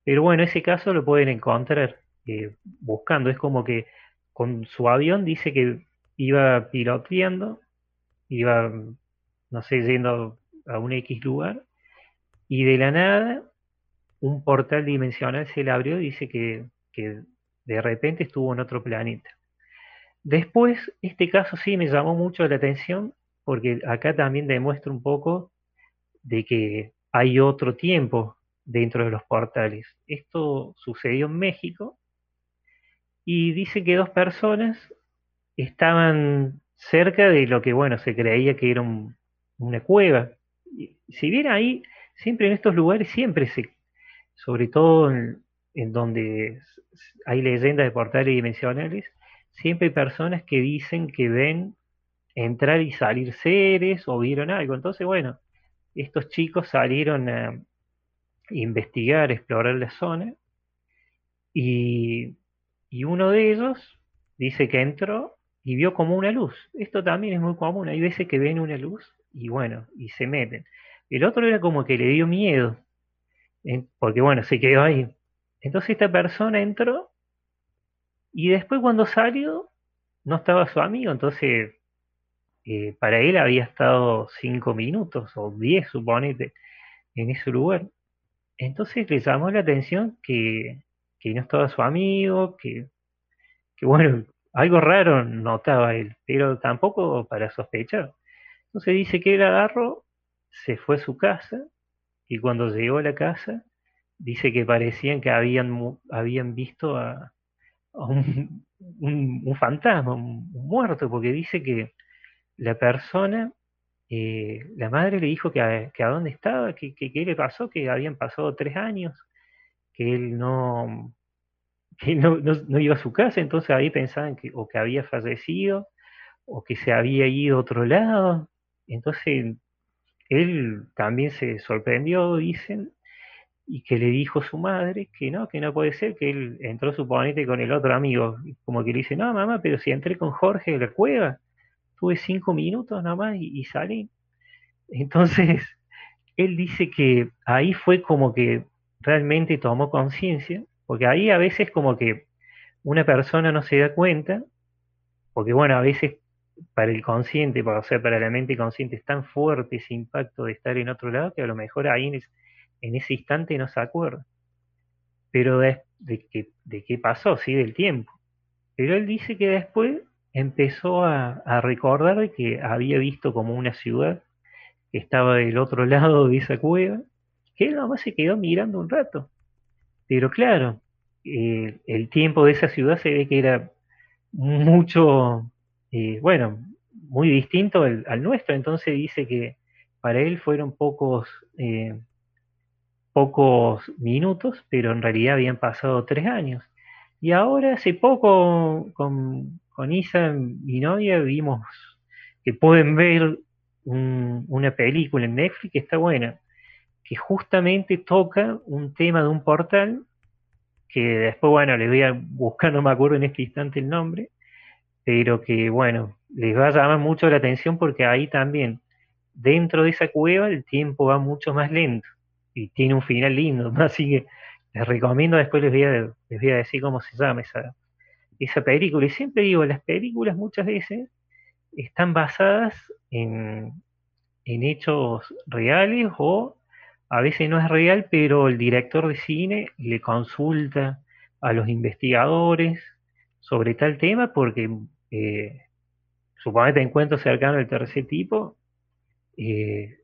Speaker 2: Pero bueno, ese caso lo pueden encontrar. Eh, buscando. Es como que con su avión dice que iba piloteando, iba, no sé, yendo a un X lugar, y de la nada un portal dimensional se le abrió y dice que, que de repente estuvo en otro planeta. Después, este caso sí me llamó mucho la atención porque acá también demuestra un poco de que hay otro tiempo dentro de los portales. Esto sucedió en México y dice que dos personas estaban cerca de lo que, bueno, se creía que era una cueva. si bien ahí, siempre en estos lugares, siempre se, sobre todo en, donde hay leyendas de portales dimensionales, siempre hay personas que dicen que ven entrar y salir seres o vieron algo. Entonces, bueno, estos chicos salieron a investigar, explorar la zona y y uno de ellos dice que entró y vio como una luz. Esto también es muy común, hay veces que ven una luz y bueno, y se meten. El otro era como que le dio miedo, porque bueno, se quedó ahí. Entonces esta persona entró y después cuando salió no estaba su amigo, entonces eh, para él había estado cinco minutos o diez, suponete, en ese lugar. Entonces le llamó la atención que, que no estaba su amigo, que, que bueno, algo raro notaba él, pero tampoco para sospechar. Entonces dice que él agarró, se fue a su casa y cuando llegó a la casa dice que parecían que habían, habían visto a, un, fantasma, un, muerto, porque dice que la persona, eh, la madre le dijo que a, que dónde estaba, que, qué le pasó, que habían pasado tres años, que él no, que no, no, iba a su casa, entonces ahí pensaban que o que había fallecido o que se había ido a otro lado. Entonces él también se sorprendió, dicen, y que le dijo su madre que no, que no puede ser, que él entró suponete con el otro amigo, como que le dice, no mamá, pero si entré con Jorge de la cueva, tuve cinco minutos nomás y, y salí. Entonces, él dice que ahí fue como que realmente tomó conciencia, porque ahí a veces como que una persona no se da cuenta, porque bueno, a veces para el consciente, o sea, para la mente consciente es tan fuerte ese impacto de estar en otro lado que a lo mejor ahí en, en ese instante no se acuerda. Pero de, de, qué, de qué pasó, sí, del tiempo. Pero él dice que después empezó a, recordar que había visto como una ciudad que estaba del otro lado de esa cueva, que él nomás se quedó mirando un rato. Pero claro, eh, el tiempo de esa ciudad se ve que era mucho, eh, bueno, muy distinto al, al, nuestro, entonces dice que para él fueron pocos, eh, pocos minutos, pero en realidad habían pasado tres años. Y ahora hace poco con, Isa, mi novia, vimos que pueden ver un, una película en Netflix que está buena, que justamente toca un tema de un portal que después, bueno, les voy a buscar, no me acuerdo en este instante el nombre, pero que, bueno, les va a llamar mucho la atención porque ahí también, dentro de esa cueva, el tiempo va mucho más lento y tiene un final lindo, así que les recomiendo, después les voy a, les voy a decir cómo se llama esa, esa película. Y siempre digo, las películas muchas veces están basadas en, en hechos reales o a veces no es real, pero el director de cine le consulta a los investigadores sobre tal tema porque eh, suponete encuentro cercano al tercer tipo, eh,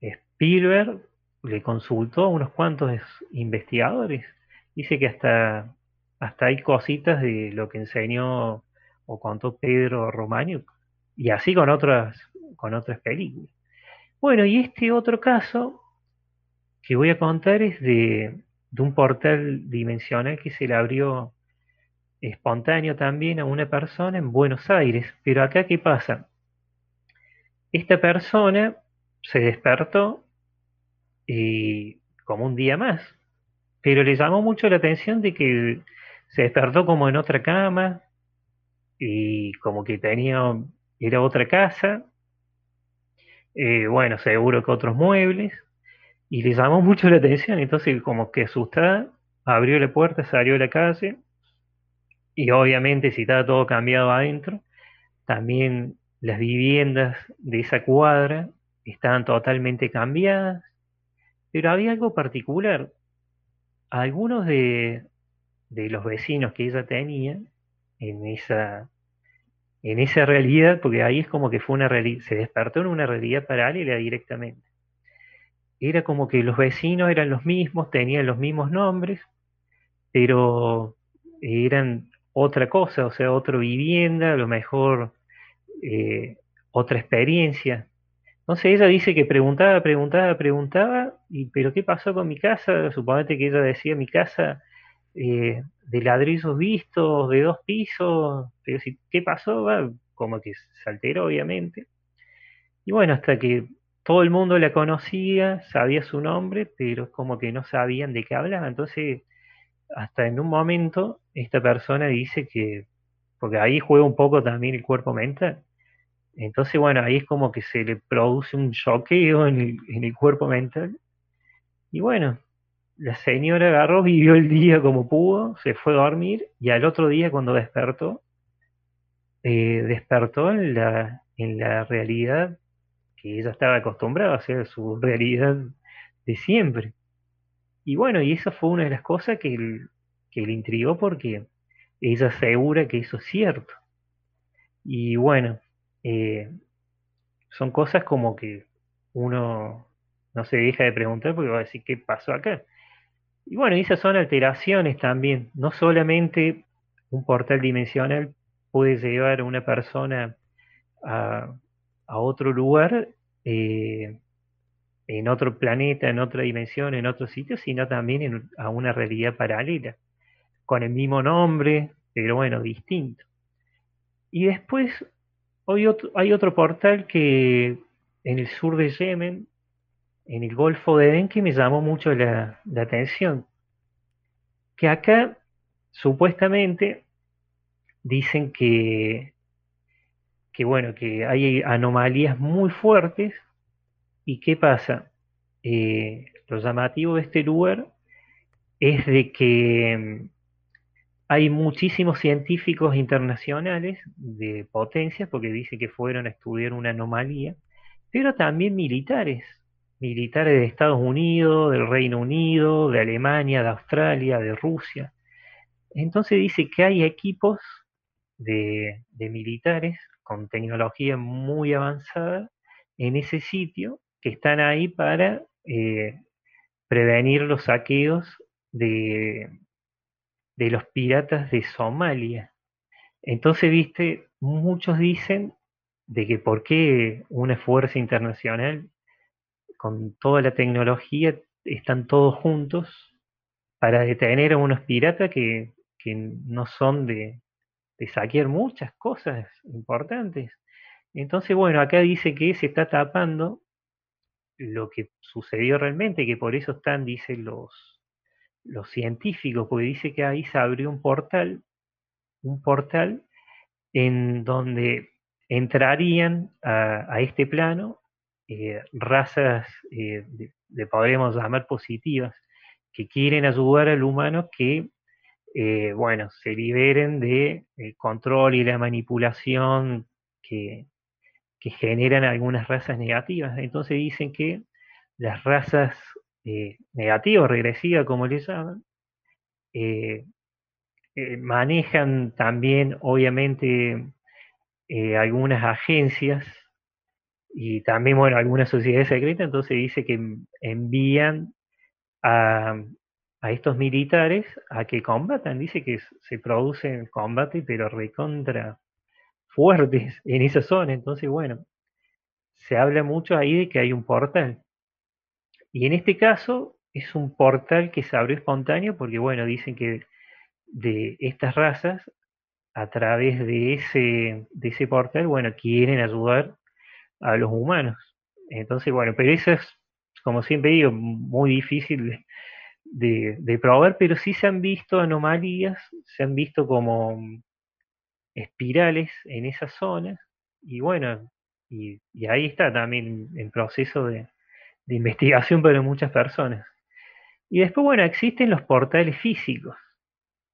Speaker 2: Spielberg le consultó a unos cuantos investigadores. Dice que hasta, hasta hay cositas de lo que enseñó o contó Pedro Romagnio, y así con otras, con otras películas. Bueno, y este otro caso que voy a contar es de, un portal dimensional que se le abrió espontáneo también a una persona en Buenos Aires. Pero acá, ¿qué pasa? Esta persona se despertó y como un día más, pero le llamó mucho la atención de que se despertó como en otra cama y como que tenía, era otra casa, eh, bueno, seguro que otros muebles, y le llamó mucho la atención, entonces como que asustada, abrió la puerta, salió a la calle, y obviamente si estaba todo cambiado adentro, también las viviendas de esa cuadra estaban totalmente cambiadas, pero había algo particular. Algunos de, de los vecinos que ella tenía en esa, en esa realidad, porque ahí es como que fue una realidad, se despertó en una realidad paralela directamente era como que los vecinos eran los mismos, tenían los mismos nombres, pero eran otra cosa, o sea, otra vivienda, a lo mejor eh, otra experiencia. Entonces ella dice que preguntaba, preguntaba, preguntaba, y pero ¿qué pasó con mi casa? Suponete que ella decía mi casa eh, de ladrillos vistos, de dos pisos, pero si, ¿qué pasó? como que se alteró, obviamente. Y bueno, hasta que todo el mundo la conocía, sabía su nombre, pero como que no sabían de qué hablaba. Entonces, hasta en un momento, esta persona dice que porque ahí juega un poco también el cuerpo mental. Entonces, bueno, ahí es como que se le produce un choqueo en el, el cuerpo mental. Y bueno, la señora agarró, vivió el día como pudo, se fue a dormir y al otro día cuando despertó, eh, despertó en la, en la realidad que ella estaba acostumbrada a hacer, su realidad de siempre. Y bueno, y esa fue una de las cosas que, que le intrigó porque ella asegura que eso es cierto. Y bueno, eh, son cosas como que uno no se deja de preguntar porque va a decir qué pasó acá. Y bueno, esas son alteraciones también. No solamente un portal dimensional puede llevar a una persona a, otro lugar, eh, en otro planeta, en otra dimensión, en otro sitio, sino también a una realidad paralela, con el mismo nombre, pero bueno, distinto. Y después hay otro, portal que en el sur de Yemen, en el Golfo de Edén, que me llamó mucho la, la atención. Que acá, supuestamente, dicen que, que, bueno, que hay anomalías muy fuertes. ¿Y qué pasa? Eh, lo llamativo de este lugar es de que hay muchísimos científicos internacionales de potencia, porque dice que fueron a estudiar una anomalía, pero también militares, militares de Estados Unidos, del Reino Unido, de Alemania, de Australia, de Rusia. Entonces dice que hay equipos de, militares con tecnología muy avanzada en ese sitio que están ahí para eh, prevenir los saqueos de, de los piratas de Somalia. Entonces, viste, muchos dicen de que por qué una fuerza internacional con toda la tecnología están todos juntos para detener a unos piratas que, que no son de, de saquear muchas cosas importantes. Entonces, bueno, acá dice que se está tapando lo que sucedió realmente, que por eso están, dicen los, los científicos, porque dice que ahí se abrió un portal, un portal en donde entrarían a, este plano eh, razas, eh, le podríamos llamar positivas, que quieren ayudar al humano que, eh, bueno, se liberen de control y la manipulación que, que generan algunas razas negativas. Entonces dicen que las razas eh, negativa regresiva, como le llaman, eh, eh, manejan también, obviamente, algunas agencias y también, bueno, algunas sociedades secretas, entonces dice que envían a, a estos militares a que combatan, dice que se producen combates, pero recontra fuertes en esa zona, entonces, bueno, se habla mucho ahí de que hay un portal. Y en este caso es un portal que se abrió espontáneo porque, bueno, dicen que de estas razas, a través de ese, de ese portal, bueno, quieren ayudar a los humanos. Entonces, bueno, pero eso es, como siempre digo, muy difícil de, probar, pero sí se han visto anomalías, se han visto como espirales en esas zonas, y bueno, y, y ahí está también el proceso de, de investigación para muchas personas. Y después, bueno, existen los portales físicos.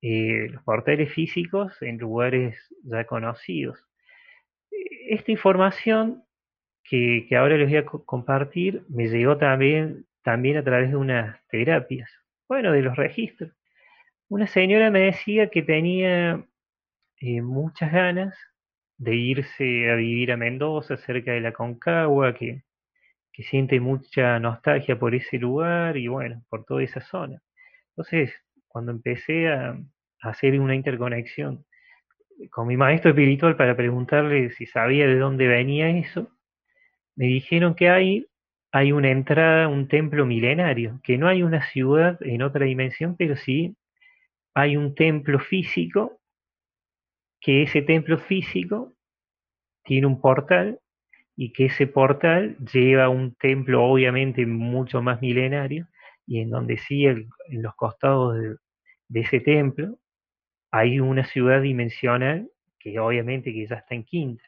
Speaker 2: Eh, los portales físicos en lugares ya conocidos. Esta información que, ahora les voy a compartir me llegó también, también a través de unas terapias, bueno, de los registros. Una señora me decía que tenía eh, muchas ganas de irse a vivir a Mendoza, cerca de la Concagua, que que siente mucha nostalgia por ese lugar y bueno, por toda esa zona. Entonces, cuando empecé a, hacer una interconexión con mi maestro espiritual para preguntarle si sabía de dónde venía eso, me dijeron que hay, hay una entrada, un templo milenario, que no hay una ciudad en otra dimensión, pero sí hay un templo físico, que ese templo físico tiene un portal y que ese portal lleva a un templo obviamente mucho más milenario y en donde sí en los costados de, ese templo hay una ciudad dimensional que obviamente que ya está en quinta.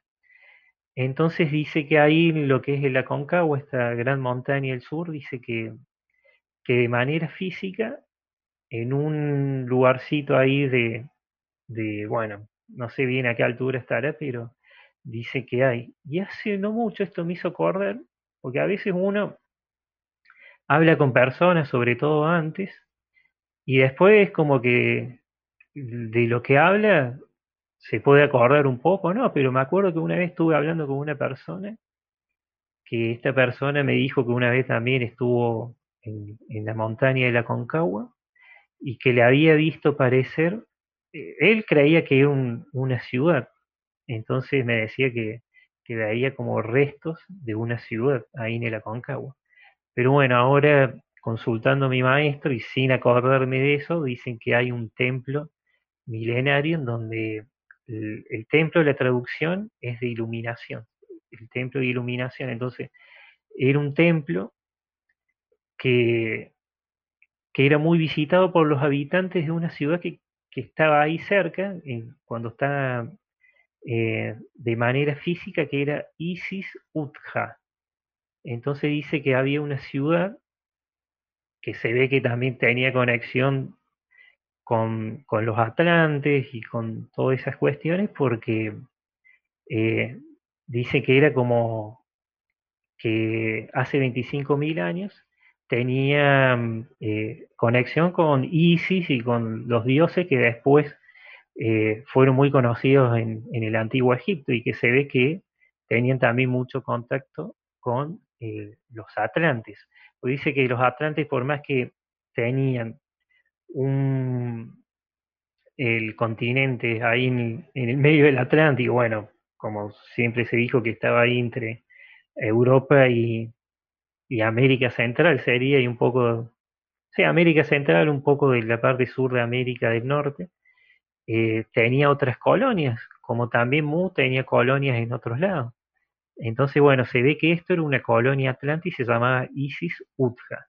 Speaker 2: Entonces dice que ahí lo que es el Aconcagua, esta gran montaña del sur, dice que, que de manera física, en un lugarcito ahí de, de, bueno, no sé bien a qué altura estará, pero dice que hay. Y hace no mucho esto me hizo acordar, porque a veces uno habla con personas, sobre todo antes, y después como que de lo que habla se puede acordar un poco, ¿no? Pero me acuerdo que una vez estuve hablando con una persona, que esta persona me dijo que una vez también estuvo en, la montaña de la Concagua y que le había visto parecer, eh, él creía que era una ciudad, entonces me decía que, que veía como restos de una ciudad ahí en la Concagua. Pero bueno, ahora consultando a mi maestro y sin acordarme de eso, dicen que hay un templo milenario en donde el, templo de la traducción es de iluminación, el templo de iluminación. Entonces, era un templo que, que era muy visitado por los habitantes de una ciudad que, estaba ahí cerca, cuando está eh, de manera física, que era Isis Utja. Entonces dice que había una ciudad que se ve que también tenía conexión con, los atlantes y con todas esas cuestiones porque eh, dice que era como que hace 25.000 años tenía eh, conexión con Isis y con los dioses que después eh, fueron muy conocidos en, en, el antiguo Egipto y que se ve que tenían también mucho contacto con los atlantes. Pues dice que los atlantes, por más que tenían un, el continente ahí en, el medio del Atlántico, bueno, como siempre se dijo que estaba ahí entre Europa y, América Central, sería y un poco, sí, América Central, un poco de la parte sur de América del Norte, eh, tenía otras colonias, como también Mu tenía colonias en otros lados. Entonces, bueno, se ve que esto era una colonia atlántica y se llamaba Isis Utja.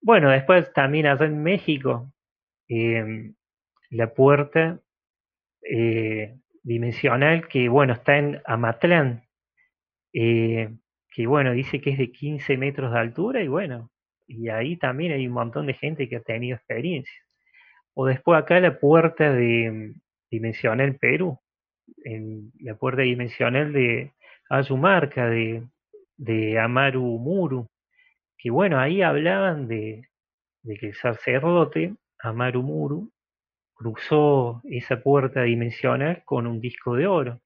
Speaker 2: Bueno, después también allá en México Em, la puerta eh, dimensional que, bueno, está en Amatlán, eh, que, bueno, dice que es de 15 metros de altura y, bueno, y ahí también hay un montón de gente que ha tenido experiencias. O después acá la puerta de dimensional Perú, en la puerta dimensional de Ayumarca, de, de Amaru Muru, que bueno, ahí hablaban de, de que el sacerdote Amaru Muru cruzó esa puerta dimensional con un disco de oro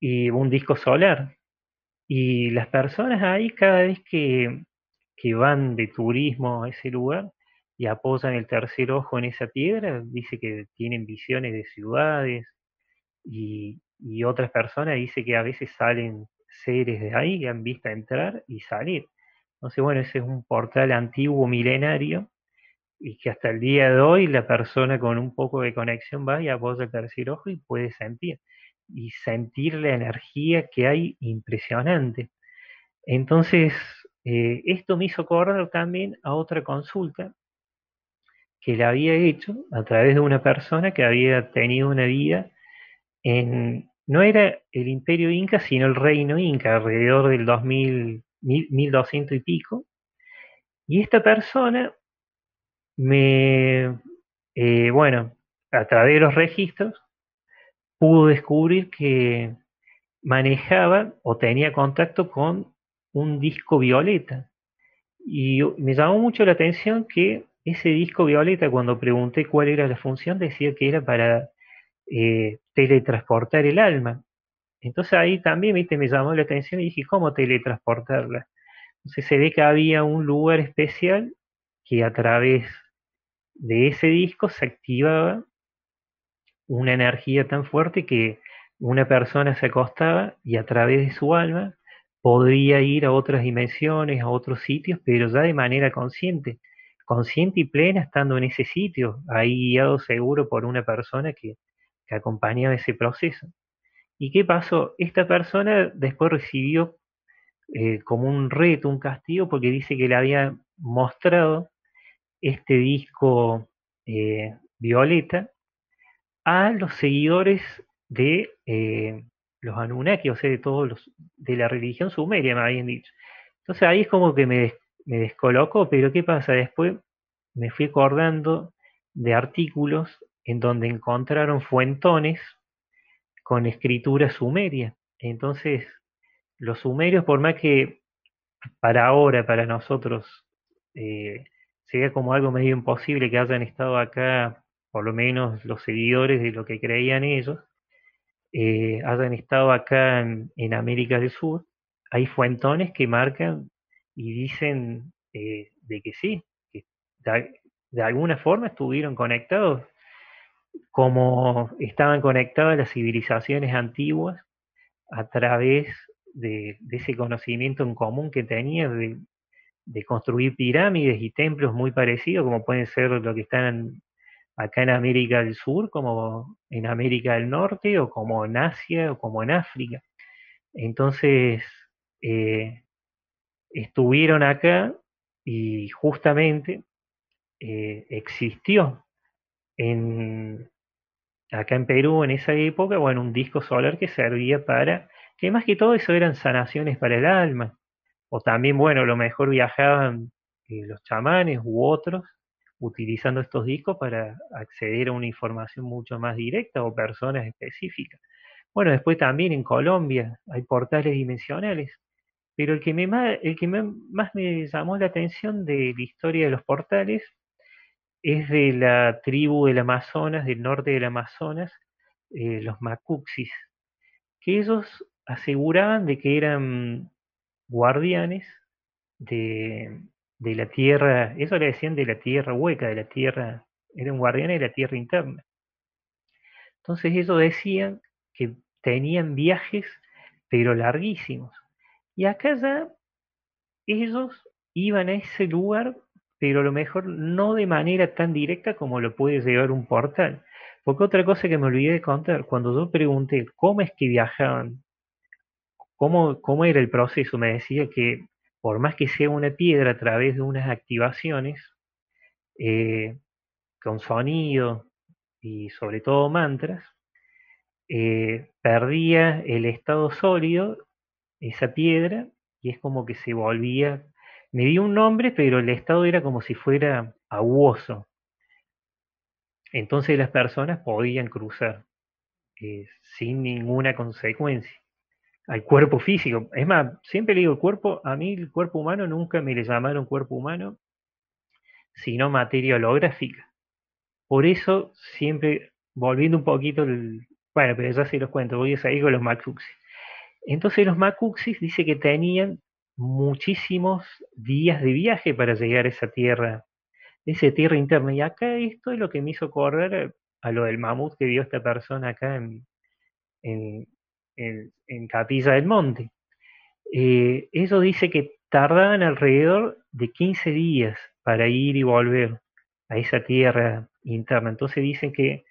Speaker 2: y un disco solar. Y las personas ahí cada vez que, van de turismo a ese lugar y apoyan el tercer ojo en esa piedra, dice que tienen visiones de ciudades y, y otras personas dice que a veces salen seres de ahí que han visto entrar y salir. Entonces, bueno, ese es un portal antiguo milenario y que hasta el día de hoy la persona con un poco de conexión va y apoya el tercer ojo y puede sentir. Y sentir la energía que hay impresionante. Entonces, eh, esto me hizo correr también a otra consulta que le había hecho a través de una persona que había tenido una vida en, no era el imperio inca, sino el reino inca, alrededor del 2000, 1200 y pico. Y esta persona me, eh, bueno, a través de los registros, pudo descubrir que manejaba o tenía contacto con un disco violeta. Y me llamó mucho la atención que ese disco violeta, cuando pregunté cuál era la función, decía que era para eh, teletransportar el alma. Entonces ahí también me llamó la atención y dije, ¿cómo teletransportarla? Entonces se ve que había un lugar especial que a través de ese disco se activaba una energía tan fuerte que una persona se acostaba y a través de su alma podría ir a otras dimensiones, a otros sitios, pero ya de manera consciente, consciente y plena estando en ese sitio, ahí guiado seguro por una persona que, acompañaba ese proceso. ¿Y qué pasó? Esta persona después recibió eh, como un reto, un castigo, porque dice que le había mostrado este disco eh, Violeta a los seguidores de eh, los Anunnaki, o sea, de todos los, de la religión sumeria, me habían dicho. Entonces ahí es como que me, me descolocó, pero ¿qué pasa? Después me fui acordando de artículos en donde encontraron fuentones con escritura sumeria. Entonces, los sumerios, por más que para ahora, para nosotros, eh, sea como algo medio imposible que hayan estado acá, por lo menos los seguidores de lo que creían ellos, eh, hayan estado acá en, América del Sur, hay fuentones que marcan y dicen eh, de que sí, que de alguna forma estuvieron conectados, como estaban conectadas las civilizaciones antiguas a través de, ese conocimiento en común que tenían de, construir pirámides y templos muy parecidos, como pueden ser lo que están acá en América del Sur, como en América del Norte, o como en Asia, o como en África. Entonces, eh, estuvieron acá y justamente eh, existió en, acá en Perú en esa época, bueno, un disco solar que servía para, que más que todo eso eran sanaciones para el alma, o también, bueno, lo mejor viajaban eh, los chamanes u otros utilizando estos discos para acceder a una información mucho más directa o personas específicas. Bueno, después también en Colombia hay portales dimensionales, pero el que, más me llamó la atención de la historia de los portales es de la tribu del Amazonas, del norte del Amazonas, eh, los Macuxis, que ellos aseguraban de que eran guardianes de, la tierra, eso le decían de la tierra hueca, de la tierra, eran guardianes de la tierra interna. Entonces ellos decían que tenían viajes, pero larguísimos. Y acá ya ellos iban a ese lugar pero a lo mejor no de manera tan directa como lo puede llevar un portal. Porque otra cosa que me olvidé de contar, cuando yo pregunté cómo es que viajaban, cómo, cómo era el proceso, me decía que por más que sea una piedra a través de unas activaciones, eh, con sonido y sobre todo mantras, eh, perdía el estado sólido, esa piedra, y es como que se volvía me dio un nombre, pero el estado era como si fuera aguoso. Entonces las personas podían cruzar eh, sin ninguna consecuencia al cuerpo físico. Es más, siempre le digo, cuerpo, a mí el cuerpo humano nunca me le llamaron cuerpo humano, sino materia holográfica. Por eso siempre, volviendo un poquito, el, bueno, pero ya se los cuento, voy a salir con los Macuxis. Entonces los Macuxis dice que tenían muchísimos días de viaje para llegar a esa tierra, esa tierra interna. Y acá esto es lo que me hizo correr a lo del mamut que vio esta persona acá en, en, Capilla del Monte. Eh, eso dice que tardaban alrededor de 15 días para ir y volver a esa tierra interna. Entonces dicen que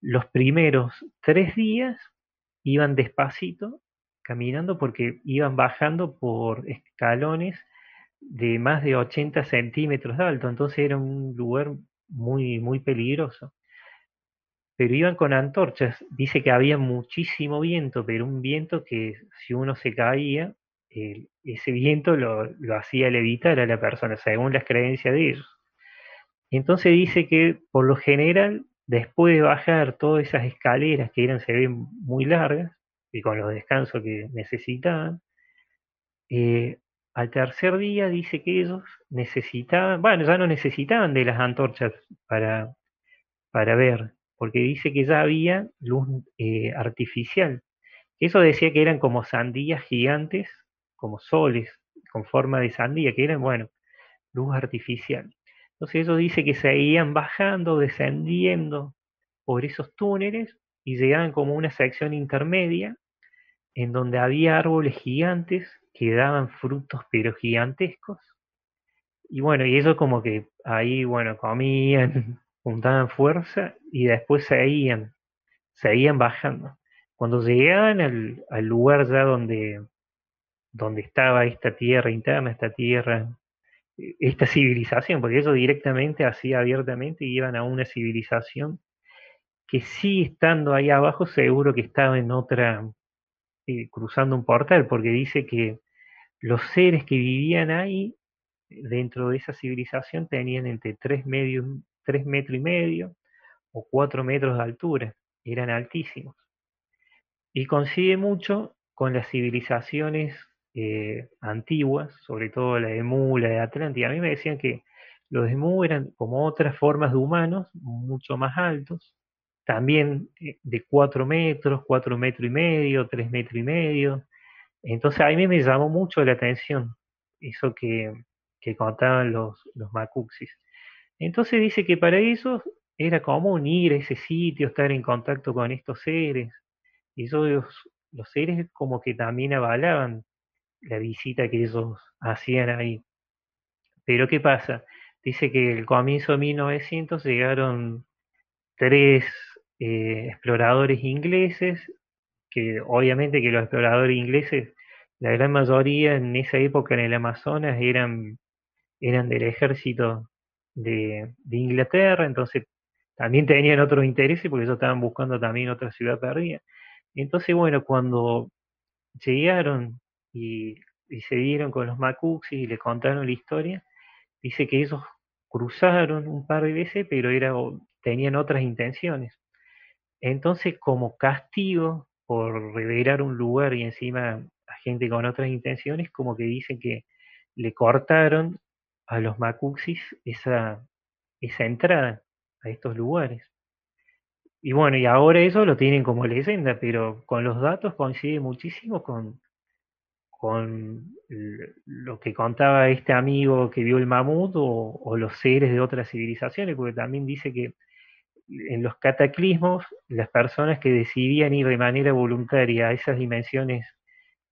Speaker 2: los primeros tres días iban despacito caminando porque iban bajando por escalones de más de 80 centímetros de alto, entonces era un lugar muy, muy peligroso. Pero iban con antorchas, dice que había muchísimo viento, pero un viento que si uno se caía, ese viento lo, lo hacía levitar a la persona, según las creencias de ellos. Entonces dice que por lo general, después de bajar todas esas escaleras que eran, se ven muy largas, y con los descansos que necesitaban. Eh, al tercer día dice que ellos necesitaban, bueno, ya no necesitaban de las antorchas para, para ver, porque dice que ya había luz eh, artificial. Eso decía que eran como sandías gigantes, como soles, con forma de sandía, que eran, bueno, luz artificial. Entonces eso dice que seguían bajando, descendiendo por esos túneles y llegaban como una sección intermedia en donde había árboles gigantes que daban frutos pero gigantescos. Y bueno, y eso como que ahí, bueno, comían, juntaban fuerza y después seguían, seguían bajando. Cuando llegaban al, lugar ya donde, donde estaba esta tierra interna, esta tierra, esta civilización, porque eso directamente, así abiertamente, iban a una civilización que sí estando ahí abajo seguro que estaba en otra, eh, cruzando un portal, porque dice que los seres que vivían ahí, dentro de esa civilización, tenían entre 3, medio, 3 metros y medio o 4 metros de altura, eran altísimos. Y coincide mucho con las civilizaciones eh, antiguas, sobre todo la de Mu, la de Atlántida. A mí me decían que los de Mu eran como otras formas de humanos, mucho más altos, también eh, de 4 metros, 4 metros y medio, 3 metros y medio. Entonces a mí me llamó mucho la atención eso que, que contaban los, los Macuxis. Entonces dice que para ellos era común ir a ese sitio, estar en contacto con estos seres. Y ellos, los seres como que también avalaban la visita que ellos hacían ahí. Pero ¿qué pasa? Dice que el comienzo de 1900 llegaron tres eh, exploradores ingleses, que obviamente que los exploradores ingleses, la gran mayoría en esa época en el Amazonas eran, eran del ejército de, Inglaterra, entonces también tenían otros intereses porque ellos estaban buscando también otra ciudad perdida. Entonces, bueno, cuando llegaron y, se dieron con los Macuxis y le contaron la historia, dice que ellos cruzaron un par de veces, pero era, tenían otras intenciones. Entonces, como castigo por revelar un lugar y encima a gente con otras intenciones, como que dicen que le cortaron a los Macuxis esa, esa entrada a estos lugares. Y bueno, y ahora eso lo tienen como leyenda, pero con los datos coincide muchísimo con, con lo que contaba este amigo que vio el mamut o, los seres de otras civilizaciones, porque también dice que en los cataclismos las personas que decidían ir de manera voluntaria a esas dimensiones,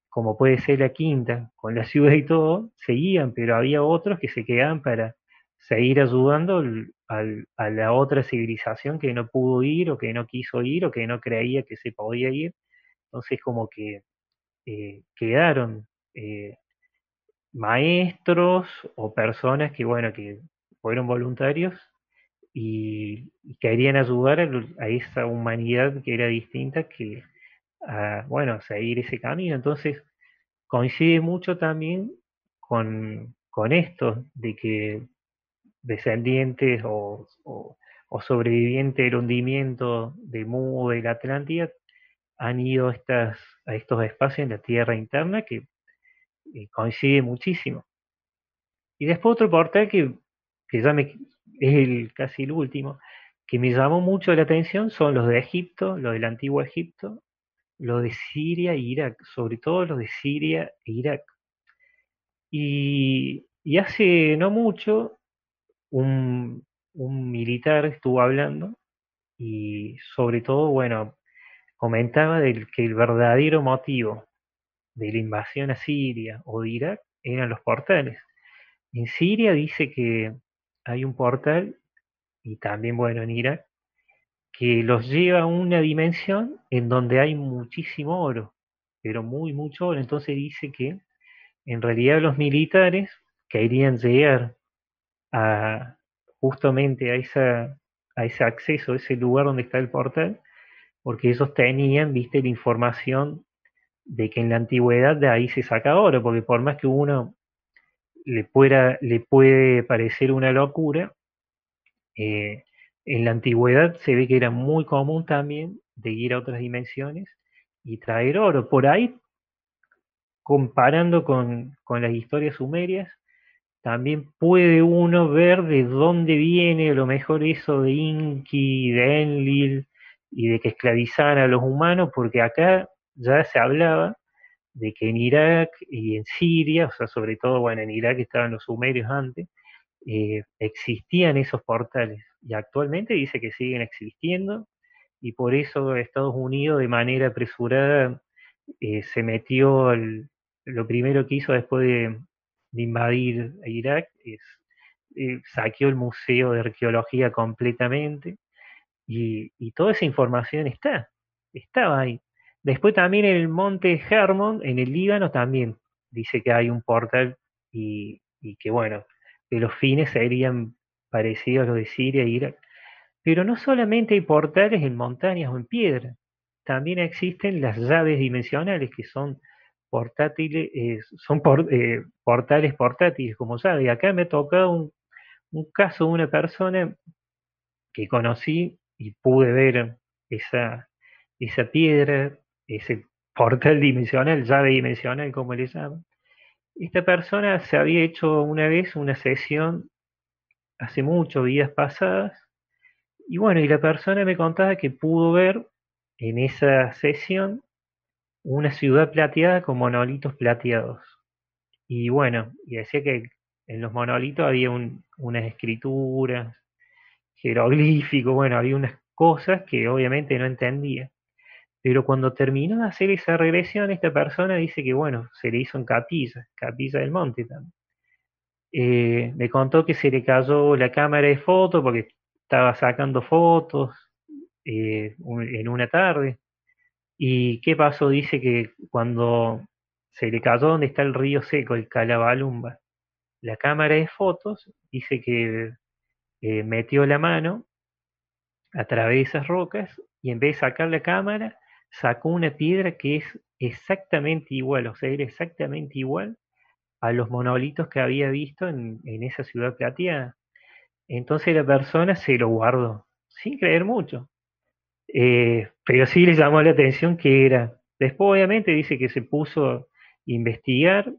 Speaker 2: como puede ser la quinta, con la ciudad y todo, seguían, pero había otros que se quedaban para seguir ayudando a la otra civilización que no pudo ir o que no quiso ir o que no creía que se podía ir. Entonces como que eh, quedaron eh, maestros o personas que, bueno, que fueron voluntarios y, querían ayudar a, esa humanidad que era distinta que, a, bueno, seguir ese camino. Entonces coincide mucho también con, con esto, de que descendientes o, sobrevivientes del hundimiento de Mu de la Atlántida han ido a, estas, a estos espacios en la Tierra interna que eh, coincide muchísimo. Y después otro portal que, que ya me, es el, casi el último, que me llamó mucho la atención son los de Egipto, los del antiguo Egipto, los de Siria e Irak, sobre todo los de Siria e Irak. Y, y hace no mucho un, militar estuvo hablando y sobre todo, bueno, comentaba del que el verdadero motivo de la invasión a Siria o de Irak eran los portales. En Siria dice que hay un portal, y también, bueno, en Irak, que los lleva a una dimensión en donde hay muchísimo oro, pero muy, mucho oro. Entonces dice que en realidad los militares querían llegar a, justamente a, esa, a ese acceso, a ese lugar donde está el portal, porque ellos tenían, viste, la información de que en la antigüedad de ahí se saca oro, porque por más que uno le, pueda, le puede parecer una locura, eh, en la antigüedad se ve que era muy común también de ir a otras dimensiones y traer oro. Por ahí, comparando con, con las historias sumerias, también puede uno ver de dónde viene lo mejor eso de Inki, de Enlil y de que esclavizaban a los humanos, porque acá ya se hablaba de que en Irak y en Siria, o sea, sobre todo, bueno, en Irak estaban los sumerios antes, eh, existían esos portales y actualmente dice que siguen existiendo y por eso Estados Unidos de manera apresurada eh, se metió, lo primero que hizo después de, invadir Irak, es, eh, saqueó el Museo de Arqueología completamente y, toda esa información está, estaba ahí. Después también en el monte Hermon, en el Líbano, también dice que hay un portal y, que bueno, que los fines serían parecidos a los de Siria e Irak. Pero no solamente hay portales en montañas o en piedra, también existen las llaves dimensionales que son portátiles, eh, son eh, portales portátiles como. Y acá me ha tocado un, un caso de una persona que conocí y pude ver esa, esa piedra, ese portal dimensional, llave dimensional, como le llaman. Esta persona se había hecho una vez una sesión hace mucho, días pasadas, y bueno, y la persona me contaba que pudo ver en esa sesión una ciudad plateada con monolitos plateados. Y bueno, y decía que en los monolitos había unas escrituras, jeroglíficos, bueno, había unas cosas que obviamente no entendía. Pero cuando terminó de hacer esa regresión, esta persona dice que, bueno, se le hizo en capilla, capilla del monte también. Eh, me contó que se le cayó la cámara de fotos porque estaba sacando fotos eh, en una tarde. ¿Y qué pasó? Dice que cuando se le cayó donde está el río seco, el Calabalumba, la cámara de fotos, dice que eh, metió la mano a través de esas rocas y en vez de sacar la cámara, sacó una piedra que es exactamente igual, o sea, era exactamente igual a los monolitos que había visto en, esa ciudad plateada. Entonces la persona se lo guardó, sin creer mucho. Eh, pero sí le llamó la atención que era. Después obviamente dice que se puso a investigar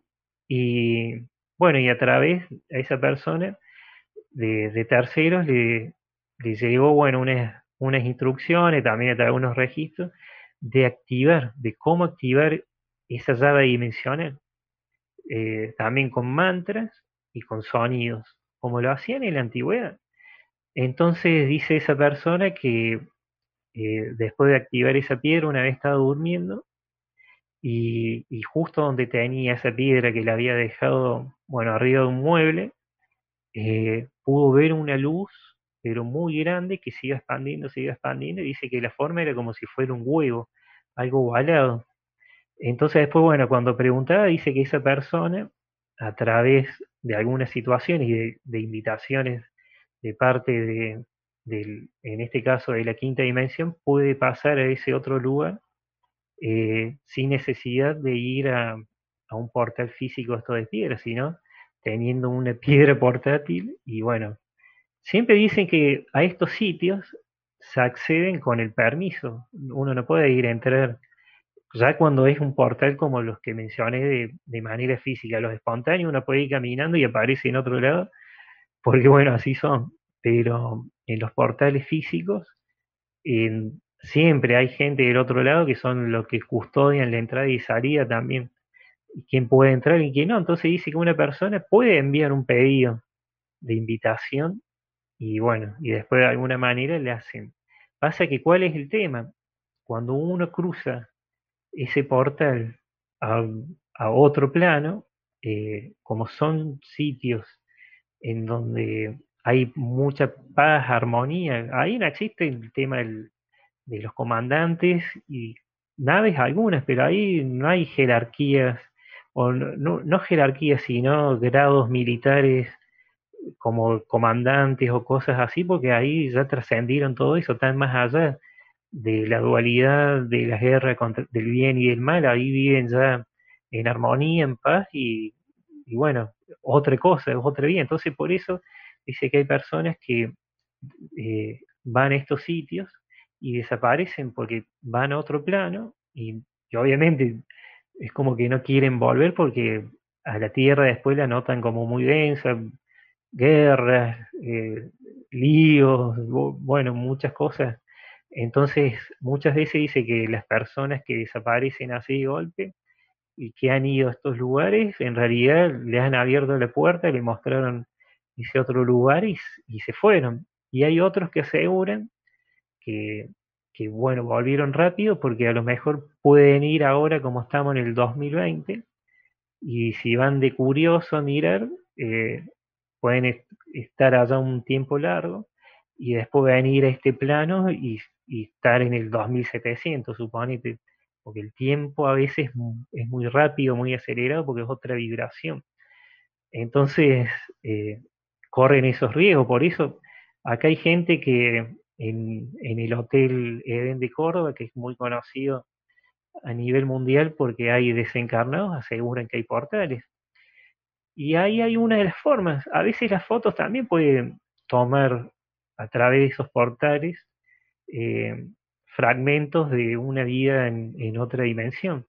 Speaker 2: y bueno, y a través de esa persona de, terceros le, le, llegó, bueno, unas, unas instrucciones, también a través de unos registros, de activar, de cómo activar esa llave dimensional. Eh, también con mantras y con sonidos, como lo hacían en la antigüedad. Entonces dice esa persona que eh, después de activar esa piedra, una vez estaba durmiendo, y, justo donde tenía esa piedra que le había dejado, bueno, arriba de un mueble, eh, pudo ver una luz, pero muy grande, que sigue expandiendo, sigue expandiendo, y dice que la forma era como si fuera un huevo, algo ovalado. Entonces después, bueno, cuando preguntaba, dice que esa persona, a través de algunas situaciones y de, invitaciones de parte de, en este caso de la quinta dimensión, puede pasar a ese otro lugar eh, sin necesidad de ir a, un portal físico esto de piedra, sino teniendo una piedra portátil y bueno, siempre dicen que a estos sitios se acceden con el permiso, uno no puede ir a entrar ya cuando es un portal como los que mencioné de, manera física, los espontáneos, uno puede ir caminando y aparece en otro lado, porque bueno, así son. Pero en los portales físicos, siempre hay gente del otro lado que son los que custodian la entrada y salida también. quién puede entrar y quién no. Entonces dice que una persona puede enviar un pedido de invitación y bueno, y después de alguna manera le hacen. Pasa que cuál es el tema? Cuando uno cruza ese portal a, otro plano, eh, como son sitios en donde hay mucha paz, armonía, ahí no existe el tema de los comandantes y naves algunas, pero ahí no hay jerarquías, o no, no jerarquías, sino grados militares como comandantes o cosas así, porque ahí ya trascendieron todo eso, están más allá de la dualidad de la guerra contra, del bien y del mal, ahí viven ya en armonía, en paz y, bueno, otra cosa, otra vida. Entonces por eso dice que hay personas que eh, van a estos sitios y desaparecen porque van a otro plano y, obviamente es como que no quieren volver porque a la tierra después la notan como muy densa, guerras, eh, líos, bueno, muchas cosas entonces, muchas veces dice que las personas que desaparecen así de golpe y que han ido a estos lugares, en realidad les han abierto la puerta, le mostraron ese otro lugar y, se fueron. Y hay otros que aseguran que, que, bueno, volvieron rápido porque a lo mejor pueden ir ahora como estamos en el 2020 y si van de curioso a mirar, eh, pueden estar allá un tiempo largo y después venir a este plano y estar en el 2700, suponete, porque el tiempo a veces es muy rápido, muy acelerado, porque es otra vibración. Entonces, eh, corren esos riesgos. Por eso, acá hay gente que en, en el Hotel Eden de Córdoba, que es muy conocido a nivel mundial porque hay desencarnados, aseguran que hay portales. Y ahí hay una de las formas. A veces las fotos también pueden tomar a través de esos portales eh, fragmentos de una vida en, otra dimensión.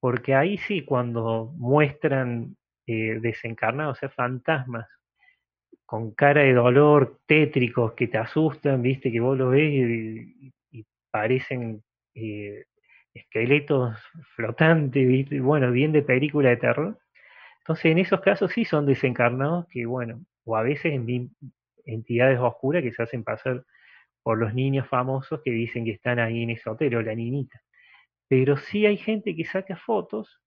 Speaker 2: Porque ahí sí, cuando muestran eh, desencarnados, o sea, fantasmas, con cara de dolor, tétricos, que te asustan, viste, que vos lo ves y, parecen eh, esqueletos flotantes, bueno, bien de película de terror. Entonces, en esos casos sí son desencarnados que, bueno, o a veces en entidades oscuras que se hacen pasar por los niños famosos que dicen que están ahí en ese hotel o la niñita. Pero sí hay gente que saca fotos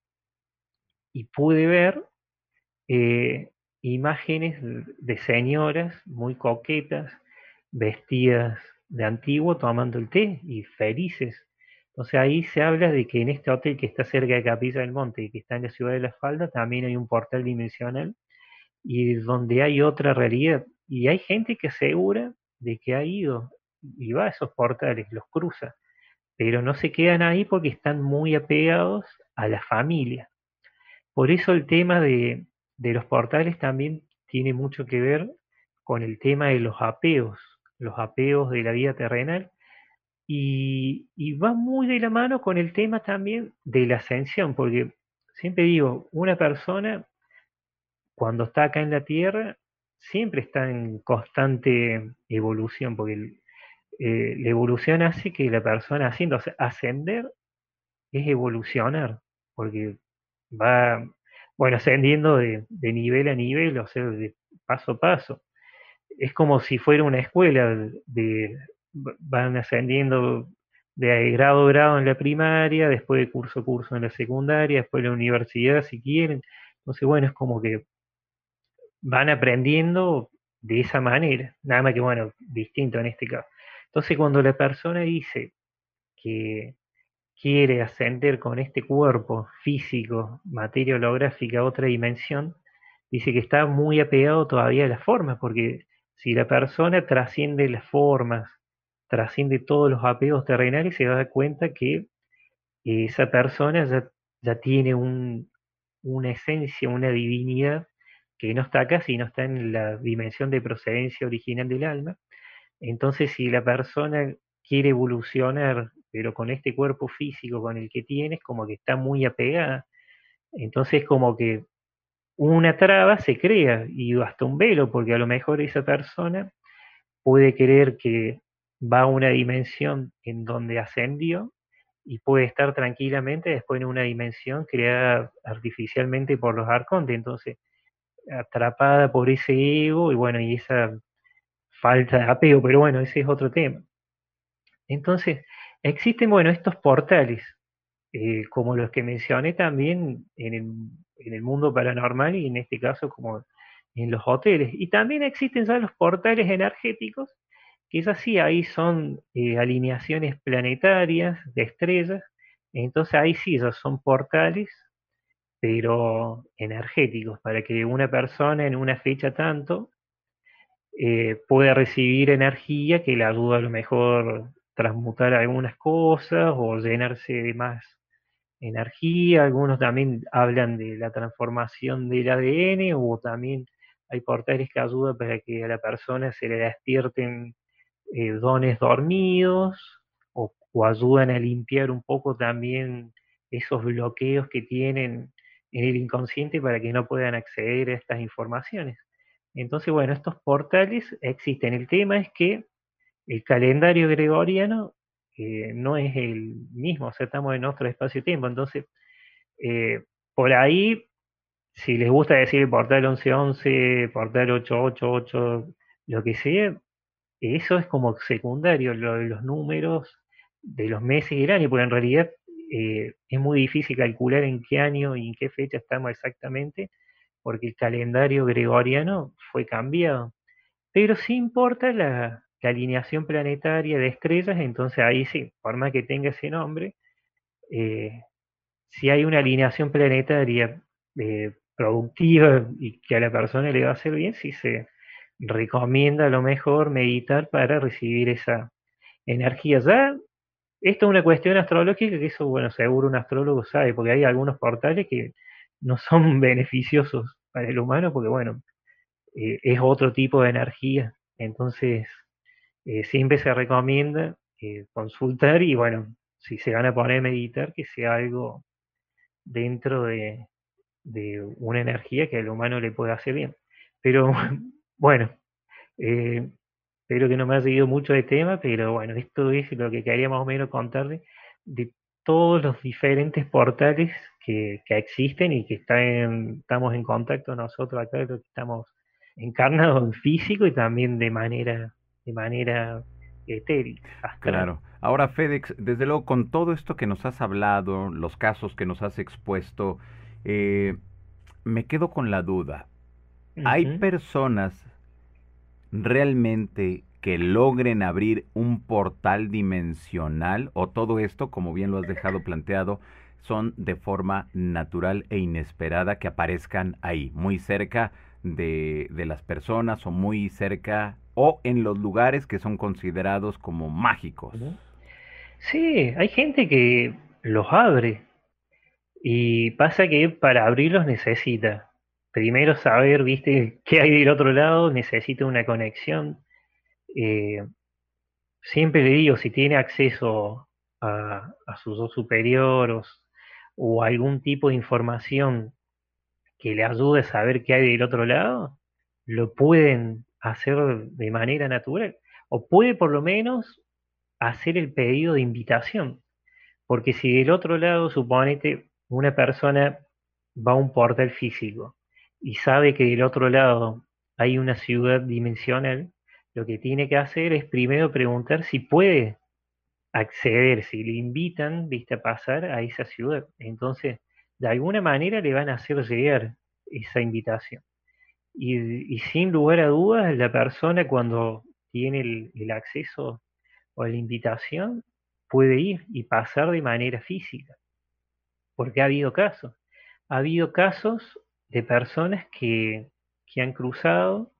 Speaker 2: y pude ver eh, imágenes de señoras muy coquetas, vestidas de antiguo, tomando el té y felices o sea, ahí se habla de que en este hotel que está cerca de Capilla del Monte y que está en la ciudad de La Falda, también hay un portal dimensional y donde hay otra realidad. Y hay gente que asegura de que ha ido y va a esos portales, los cruza, pero no se quedan ahí porque están muy apegados a la familia. Por eso el tema de, de los portales también tiene mucho que ver con el tema de los apegos, los apegos de la vida terrenal y, va muy de la mano con el tema también de la ascensión, porque siempre digo, una persona cuando está acá en la Tierra siempre está en constante evolución, porque eh, la evolución hace que la persona haciendo, ascender es evolucionar, porque va, bueno, ascendiendo de, nivel a nivel, o sea, de paso a paso. Es como si fuera una escuela de, van ascendiendo de grado a grado en la primaria, después de curso a curso en la secundaria, después de la universidad si quieren. Entonces, bueno, es como que van aprendiendo de esa manera, nada más que, bueno, distinto en este caso. Entonces, cuando la persona dice que quiere ascender con este cuerpo físico, materia holográfica a otra dimensión, dice que está muy apegado todavía a las formas, porque si la persona trasciende las formas, trasciende todos los apegos terrenales se da cuenta que esa persona ya, tiene una esencia, una divinidad que no está acá, sino está en la dimensión de procedencia original del alma. Entonces, si la persona quiere evolucionar, pero con este cuerpo físico con el que tiene, es como que está muy apegada. Entonces, como que una traba se crea y hasta un velo, porque a lo mejor esa persona puede querer que va a una dimensión en donde ascendió y puede estar tranquilamente después en una dimensión creada artificialmente por los arcontes, entonces atrapada por ese ego y bueno, y esa falta de apego, pero bueno, ese es otro tema. Entonces, existen, bueno, estos portales, eh, como los que mencioné también en el, en el mundo paranormal y en este caso como en los hoteles. Y también existen ya los portales energéticos Quizás sí, ahí son eh, alineaciones planetarias de estrellas, entonces ahí sí, esos son portales, pero energéticos, para que una persona en una fecha tanto eh, pueda recibir energía que le ayuda a lo mejor transmutar algunas cosas o llenarse de más energía. Algunos también hablan de la transformación del ADN o también hay portales que ayudan para que a la persona se le despierten eh, dones dormidos o, ayudan a limpiar un poco también esos bloqueos que tienen en el inconsciente para que no puedan acceder a estas informaciones. Entonces, bueno, estos portales existen. El tema es que el calendario gregoriano eh, no es el mismo, o sea, estamos en otro espacio-tiempo. Entonces, eh, por ahí, si les gusta decir portal 1111, portal 888, lo que sea, eso es como secundario, lo de los números de los meses y el año, porque en realidad eh, es muy difícil calcular en qué año y en qué fecha estamos exactamente, porque el calendario gregoriano fue cambiado. Pero sí importa la, alineación planetaria de estrellas, entonces ahí sí, por más que tenga ese nombre, eh, si hay una alineación planetaria eh, productiva y que a la persona le va a hacer bien, sí se recomienda a lo mejor meditar para recibir esa, energía. Ya, esto es una cuestión astrológica que eso, bueno, seguro un astrólogo sabe, porque hay algunos portales que no son beneficiosos para el humano, porque bueno, eh, es otro tipo de energía. Entonces, eh, siempre se recomienda eh, consultar y bueno, si se van a poner a meditar, que sea algo dentro de, de una energía que al humano le pueda hacer bien. Pero bueno, eh, espero que no me haya seguido mucho de tema, pero bueno, esto es lo que quería más o menos contarle de todos los diferentes portales que, existen y que están, estamos en contacto nosotros acá, que estamos encarnados en físico y también de manera, de manera etérica.
Speaker 1: Claro. Ahora, FedEx, desde luego, con todo esto que nos has hablado, los casos que nos has expuesto, eh, me quedo con la duda. ¿Hay personas realmente que logren abrir un portal dimensional o todo esto, como bien lo has dejado planteado, son de forma natural e inesperada que aparezcan ahí, muy cerca de, de las personas o muy cerca o en los lugares que son considerados como mágicos.
Speaker 2: Sí, hay gente que los abre y pasa que para abrirlos necesita primero saber, viste, qué hay del otro lado, necesita una conexión. Eh, siempre le digo, si tiene acceso a, sus dos superiores o algún tipo de información que le ayude a saber qué hay del otro lado, lo pueden hacer de manera natural. O puede por lo menos hacer el pedido de invitación. Porque si del otro lado, suponete, una persona va a un portal físico y sabe que del otro lado hay una ciudad dimensional, lo que tiene que hacer es primero preguntar si puede acceder, si le invitan, viste, a pasar a esa ciudad. Entonces, de alguna manera le van a hacer llegar esa invitación. Y, sin lugar a dudas, la persona cuando tiene el, el acceso o la invitación puede ir y pasar de manera física. Porque ha habido casos. Ha habido casos de personas que, han cruzado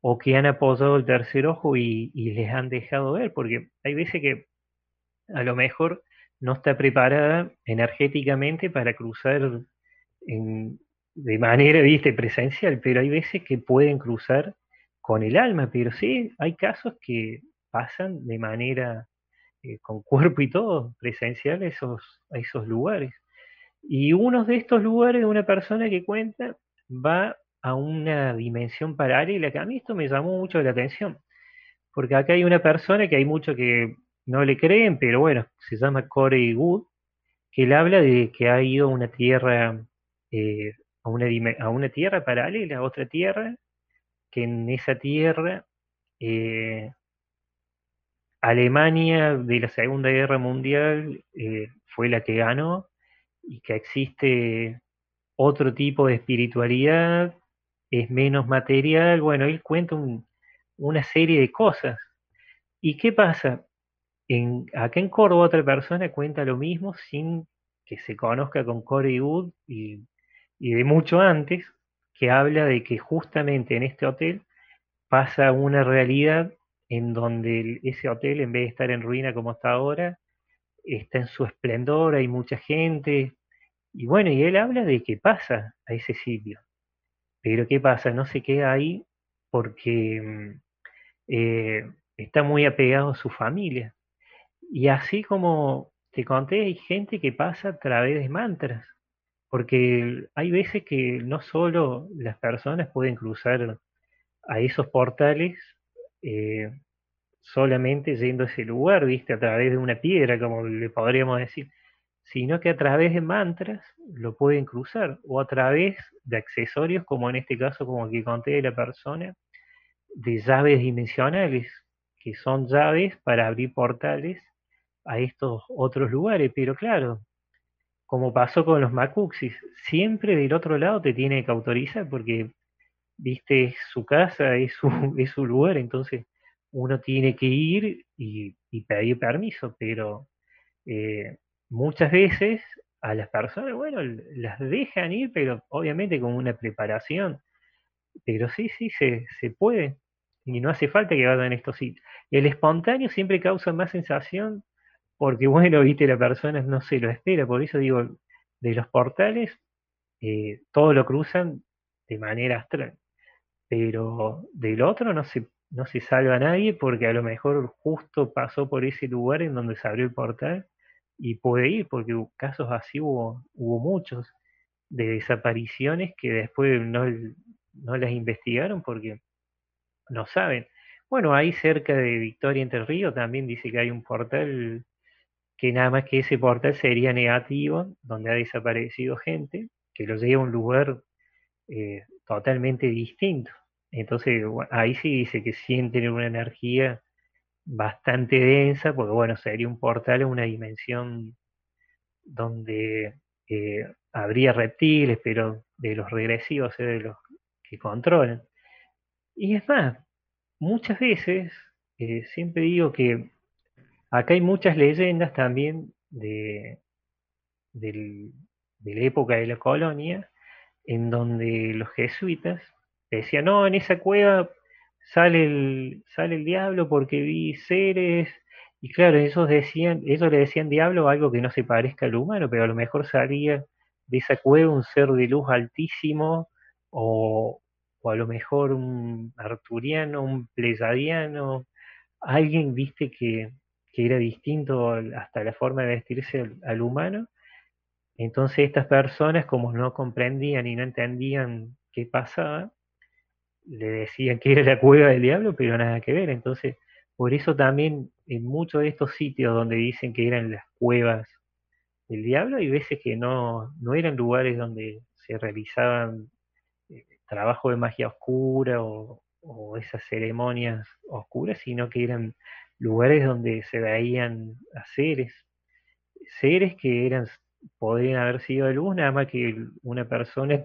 Speaker 2: o que han apoyado el tercer ojo y, les han dejado ver, porque hay veces que a lo mejor no está preparada energéticamente para cruzar de manera, viste, presencial, pero hay veces que pueden cruzar con el alma, pero sí, hay casos que pasan de manera eh, con cuerpo y todo, presencial esos, a esos lugares. Y uno de estos lugares de una persona que cuenta va a una dimensión paralela, que a mí esto me llamó mucho la atención, porque acá hay una persona que hay muchos que no le creen, pero bueno, se llama Corey Wood, que él habla de que ha ido a una tierra, eh, a, una a una tierra paralela, a otra tierra, que en esa tierra eh, Alemania de la Segunda Guerra Mundial eh, fue la que ganó y que existe otro tipo de espiritualidad, es menos material. Bueno, él cuenta una serie de cosas. ¿Y qué pasa? En, acá en Córdoba otra persona cuenta lo mismo sin que se conozca con Corey Wood y, y de mucho antes, que habla de que justamente en este hotel pasa una realidad en donde ese hotel, en vez de estar en ruina como está ahora, está en su esplendor, hay mucha gente, y bueno, y él habla de qué pasa a ese sitio. Pero ¿qué pasa? No se queda ahí porque eh, está muy apegado a su familia. Y así como te conté, hay gente que pasa a través de mantras. Porque hay veces que no solo las personas pueden cruzar a esos portales eh, solamente yendo a ese lugar, viste, a través de una piedra, como le podríamos decir, sino que a través de mantras lo pueden cruzar o a través de accesorios, como en este caso, como que conté de la persona, de llaves dimensionales, que son llaves para abrir portales a estos otros lugares. Pero claro, como pasó con los Macuxis, siempre del otro lado te tiene que autorizar porque, viste, es su casa, es su, es su lugar, entonces uno tiene que ir y, pedir permiso, pero eh, muchas veces a las personas, bueno, las dejan ir, pero obviamente con una preparación. Pero sí, sí, se, se puede. y no hace falta que vayan estos sitios. El espontáneo siempre causa más sensación porque, bueno, viste, la persona no se lo espera, por eso digo, de los portales, eh, todo lo cruzan de manera astral, pero del otro no se, no se salva nadie porque a lo mejor justo pasó por ese lugar en donde se abrió el portal y puede ir, porque casos así hubo, hubo muchos de desapariciones que después no, no las investigaron porque no saben. Bueno, ahí cerca de Victoria Entre Ríos también dice que hay un portal que nada más que ese portal sería negativo, donde ha desaparecido gente, que lo lleva a un lugar eh, totalmente distinto. Entonces, ahí sí dice que sienten una energía bastante densa, porque bueno, sería un portal en una dimensión donde eh, habría reptiles, pero de los regresivos, de los que controlan. Y es más, muchas veces, eh, siempre digo que acá hay muchas leyendas también de, de la época de la colonia, en donde los jesuitas decían, no, en esa cueva sale el, sale el diablo porque vi seres, y claro, ellos decían, ellos le decían diablo algo que no se parezca al humano, pero a lo mejor salía de esa cueva un ser de luz altísimo, o, o a lo mejor un arturiano, un pleyadiano, alguien, viste, que, que era distinto hasta la forma de vestirse al, humano. Entonces estas personas, como no comprendían y no entendían qué pasaba, le decían que era la cueva del diablo, pero nada que ver. Entonces, por eso también en muchos de estos sitios donde dicen que eran las cuevas del diablo, hay veces que no, no eran lugares donde se realizaban eh, trabajo de magia oscura o, o esas ceremonias oscuras, sino que eran lugares donde se veían a seres, seres que eran, podrían haber sido de luz, nada más que una persona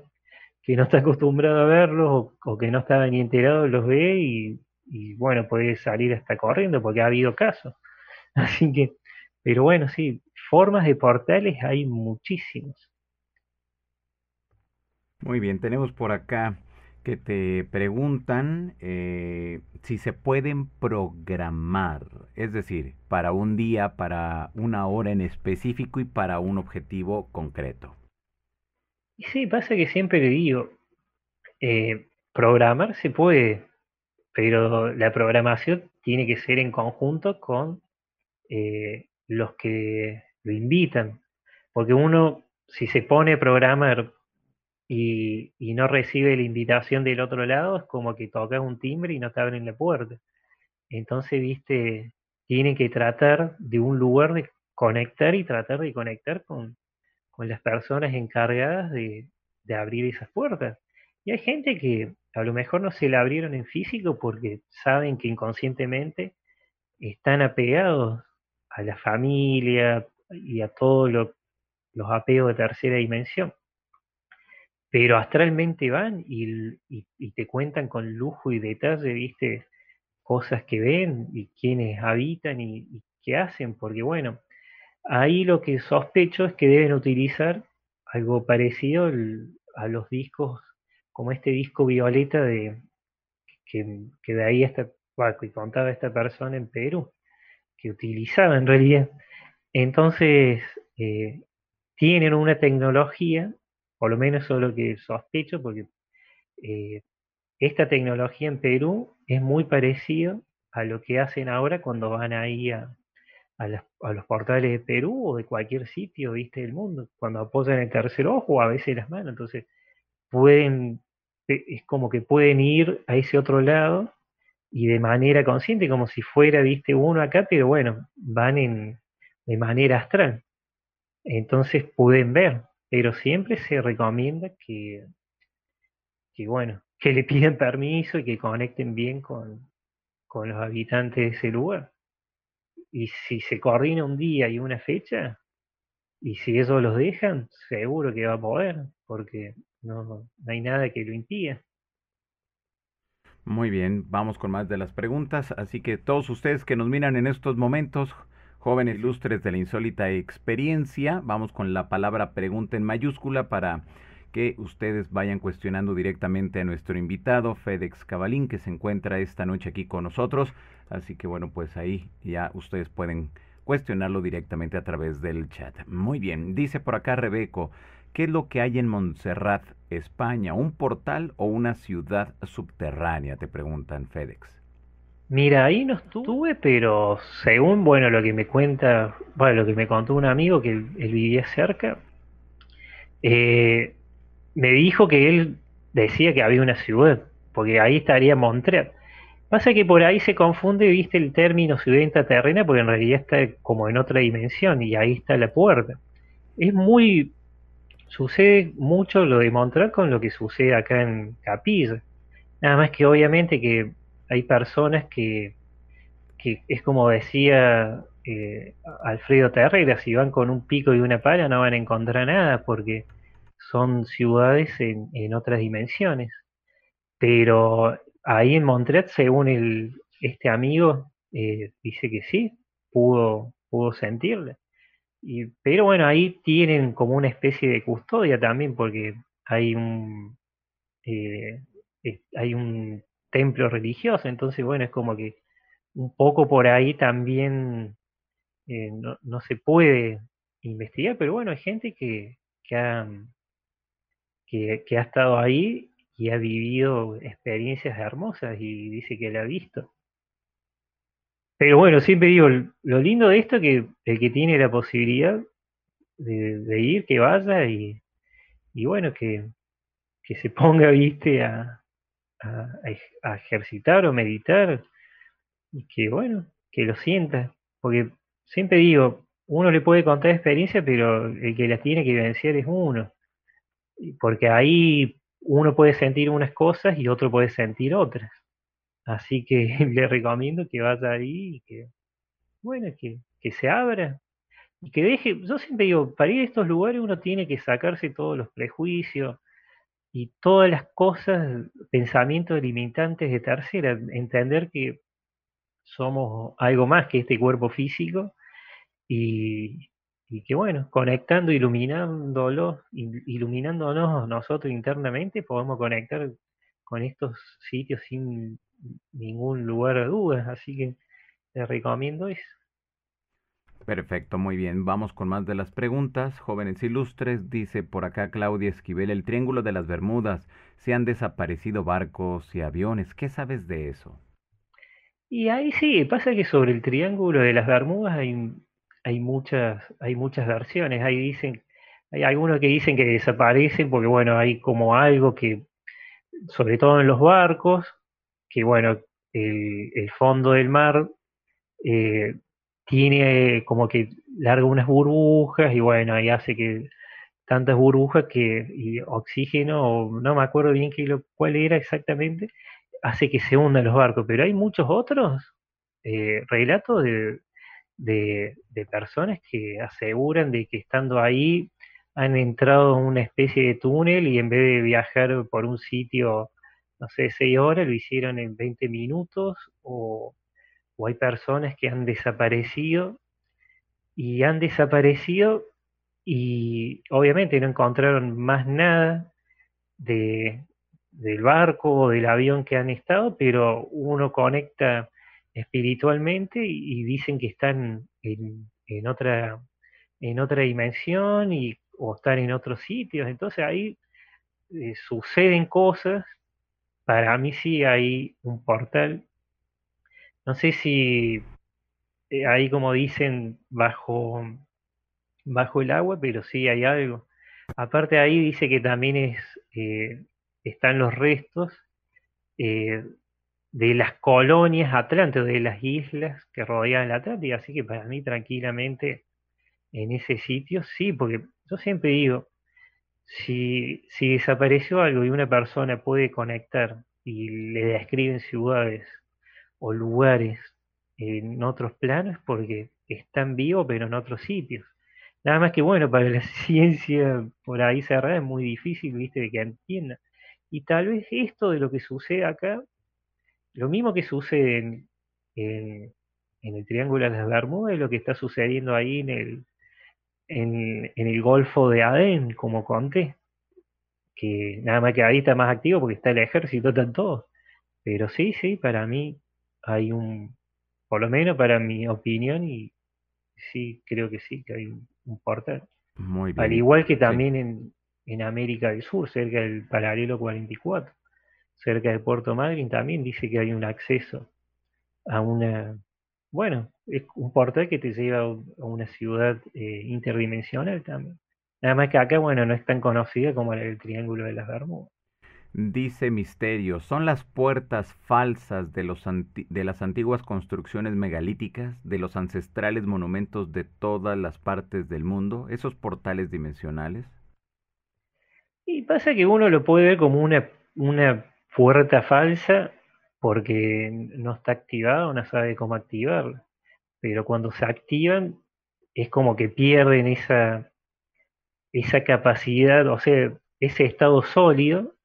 Speaker 2: que no está acostumbrada a verlos o, que no estaba ni enterado los ve y, bueno, puede salir hasta corriendo porque ha habido casos. Así que, pero bueno, sí, formas de portales hay muchísimos.
Speaker 1: Muy bien, tenemos por acá que te preguntan eh, si se pueden programar, es decir, para un día, para una hora en específico y para un objetivo concreto.
Speaker 2: Y sí, pasa que siempre le digo, eh, programar se puede, pero la programación tiene que ser en conjunto con eh, los que lo invitan, porque uno, si se pone programar y, no recibe la invitación del otro lado, es como que tocas un timbre y no te abren la puerta. Entonces, viste, tienen que tratar de un lugar de conectar y tratar de conectar con, con las personas encargadas de, abrir esas puertas. Y hay gente que a lo mejor no se la abrieron en físico porque saben que inconscientemente están apegados a la familia y a todos los apegos de tercera dimensión pero astralmente van y, te cuentan con lujo y detalle, viste, cosas que ven y quienes habitan y, qué hacen, porque bueno, ahí lo que sospecho es que deben utilizar algo parecido a los discos, como este disco violeta de que, de ahí esta, que contaba esta persona en Perú, que utilizaba en realidad. Entonces, eh, tienen una tecnología por lo menos eso es lo que sospecho, porque eh, esta tecnología en Perú es muy parecida a lo que hacen ahora cuando van ahí a, los portales de Perú o de cualquier sitio, viste, del mundo, cuando apoyan el tercer ojo a veces las manos, entonces pueden, es como que pueden ir a ese otro lado y de manera consciente, como si fuera, viste, uno acá, pero bueno, van en, de manera astral. Entonces pueden ver, pero siempre se recomienda que, que bueno, que le piden permiso y que conecten bien con, con los habitantes de ese lugar. Y si se coordina un día y una fecha, y si ellos los dejan, seguro que va a poder, porque no, no hay nada que lo impida.
Speaker 1: Muy bien, vamos con más de las preguntas. Así que todos ustedes que nos miran en estos momentos, jóvenes ilustres de la insólita experiencia. Vamos con la palabra pregunta en mayúscula para que ustedes vayan cuestionando directamente a nuestro invitado, FedEx Cabalín, que se encuentra esta noche aquí con nosotros. Así que bueno, pues ahí ya ustedes pueden cuestionarlo directamente a través del chat. Muy bien, dice por acá Rebeco, ¿qué es lo que hay en Montserrat, España? ¿Un portal o una ciudad subterránea? Te preguntan FedEx.
Speaker 2: Mira, ahí no estuve, pero según, bueno, lo que me cuenta, bueno, lo que me contó un amigo que él, vivía cerca, eh, me dijo que él decía que había una ciudad, porque ahí estaría Montreal. Pasa que por ahí se confunde, viste, el término ciudad intraterrena, porque en realidad está como en otra dimensión y ahí está la puerta. Es muy, sucede mucho lo de Montreal con lo que sucede acá en Capilla. Nada más que obviamente que hay personas que, que es como decía eh, Alfredo Terrera, si van con un pico y una pala no van a encontrar nada porque son ciudades en, en otras dimensiones. Pero ahí en Montreal, según el, este amigo, eh, dice que sí, pudo, pudo sentirla. Y, pero bueno, ahí tienen como una especie de custodia también, porque hay un, eh, hay un templo religioso, entonces bueno, es como que un poco por ahí también eh, no, se puede investigar, pero bueno, hay gente que, que, que, ha estado ahí y ha vivido experiencias hermosas y dice que la ha visto. Pero bueno, siempre digo, lo lindo de esto es que el que tiene la posibilidad de, ir, que vaya y, y bueno, que, que se ponga, viste, a, a, ejercitar o meditar y que bueno, que lo sienta, porque siempre digo, uno le puede contar experiencia, pero el que las tiene que vivenciar es uno, porque ahí uno puede sentir unas cosas y otro puede sentir otras. Así que le recomiendo que vaya ahí y que, bueno, que, que se abra y que deje, yo siempre digo, para ir a estos lugares uno tiene que sacarse todos los prejuicios, y todas las cosas, pensamientos limitantes de tercera, entender que somos algo más que este cuerpo físico y, que bueno, conectando, iluminándolo, iluminándonos nosotros internamente, podemos conectar con estos sitios sin ningún lugar de dudas, así que les recomiendo eso.
Speaker 1: Perfecto, muy bien. Vamos con más de las preguntas. Jóvenes ilustres, dice por acá Claudia Esquivel, el Triángulo de las Bermudas, se han desaparecido barcos y aviones. ¿Qué sabes de eso?
Speaker 2: Y ahí sí, pasa que sobre el Triángulo de las Bermudas hay, hay, muchas, hay muchas versiones. Ahí dicen, hay algunos que dicen que desaparecen porque, bueno, hay como algo que, sobre todo en los barcos, que, bueno, el, fondo del mar eh, tiene como que larga unas burbujas y bueno, ahí hace que tantas burbujas que y oxígeno, no me acuerdo bien qué, cuál era exactamente, hace que se hundan los barcos, pero hay muchos otros eh, relatos de, de, de, personas que aseguran de que estando ahí han entrado en una especie de túnel y en vez de viajar por un sitio, no sé, seis horas, lo hicieron en 20 minutos o o hay personas que han desaparecido y han desaparecido y obviamente no encontraron más nada de, del barco o del avión que han estado, pero uno conecta espiritualmente y, dicen que están en, en, otra, en otra dimensión y, o están en otros sitios. Entonces ahí eh, suceden cosas. Para mí sí hay un portal no sé si eh, ahí como dicen bajo, bajo el agua, pero sí hay algo. Aparte ahí dice que también es, eh, están los restos de las colonias atlánticas, de las islas que rodean la Atlántida, así que para mí tranquilamente en ese sitio sí, porque yo siempre digo, si, si desapareció algo y una persona puede conectar y le describen ciudades o lugares en otros planos porque están vivos pero en otros sitios. Nada más que bueno, para la ciencia por ahí cerrada es muy difícil, viste, de que entienda. Y tal vez esto de lo que sucede acá, lo mismo que sucede en, en, el Triángulo de las Bermudas, es lo que está sucediendo ahí en el, en, en el Golfo de Adén, como conté. que nada más que ahí está más activo porque está el ejército, están todos. Pero sí, sí, para mí hay un, por lo menos para mi opinión, y sí, creo que sí, que hay un, portal.
Speaker 1: Muy bien.
Speaker 2: Al igual que también en, en América del Sur, cerca del paralelo 44, cerca de Puerto Madryn, también dice que hay un acceso a una, bueno, es un portal que te lleva a una ciudad eh, interdimensional también. Nada más que acá, bueno, no es tan conocida como el Triángulo de las Bermudas.
Speaker 1: Dice Misterio, ¿son las puertas falsas de, los de las antiguas construcciones megalíticas, de los ancestrales monumentos de todas las partes del mundo, esos portales dimensionales?
Speaker 2: Y pasa que uno lo puede ver como una, una puerta falsa porque no está activada o no sabe cómo activarla. Pero cuando se activan es como que pierden esa, esa capacidad, o sea, ese estado sólido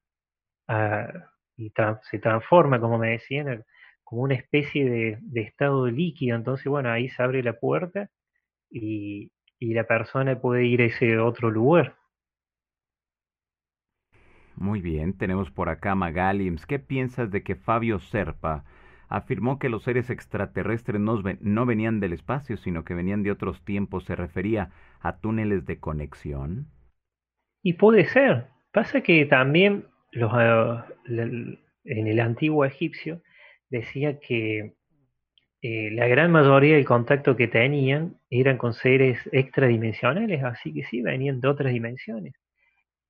Speaker 2: y se transforma, como me decían, como una especie de, estado líquido. Entonces, bueno, ahí se abre la puerta y, y la persona puede ir a ese otro lugar.
Speaker 1: Muy bien, tenemos por acá Magalims. ¿Qué piensas de que Fabio Serpa afirmó que los seres extraterrestres no, no, venían del espacio, sino que venían de otros tiempos? ¿Se refería a túneles de conexión?
Speaker 2: Y puede ser. Pasa que también los, ah, en el antiguo egipcio decía que eh, la gran mayoría del contacto que tenían eran con seres extradimensionales, así que sí, venían de otras dimensiones.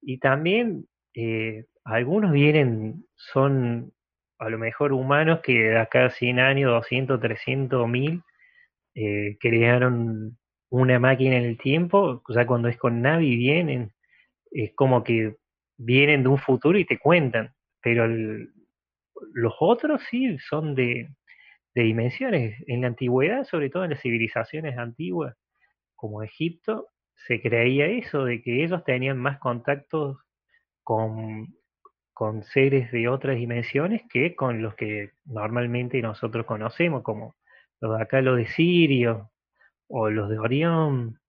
Speaker 2: Y también eh, algunos vienen, son a lo mejor humanos que de acá a 100 años, 200, 300, 1000, crearon una máquina en el tiempo, o sea, cuando es con Navi vienen, es como que vienen de un futuro y te cuentan, pero los otros sí son de, de dimensiones. En la antigüedad, sobre todo en las civilizaciones antiguas, como Egipto, se creía eso, de que ellos tenían más contactos con, seres de otras dimensiones que con los que normalmente nosotros conocemos, como los de acá, los de Sirio o los de Orión.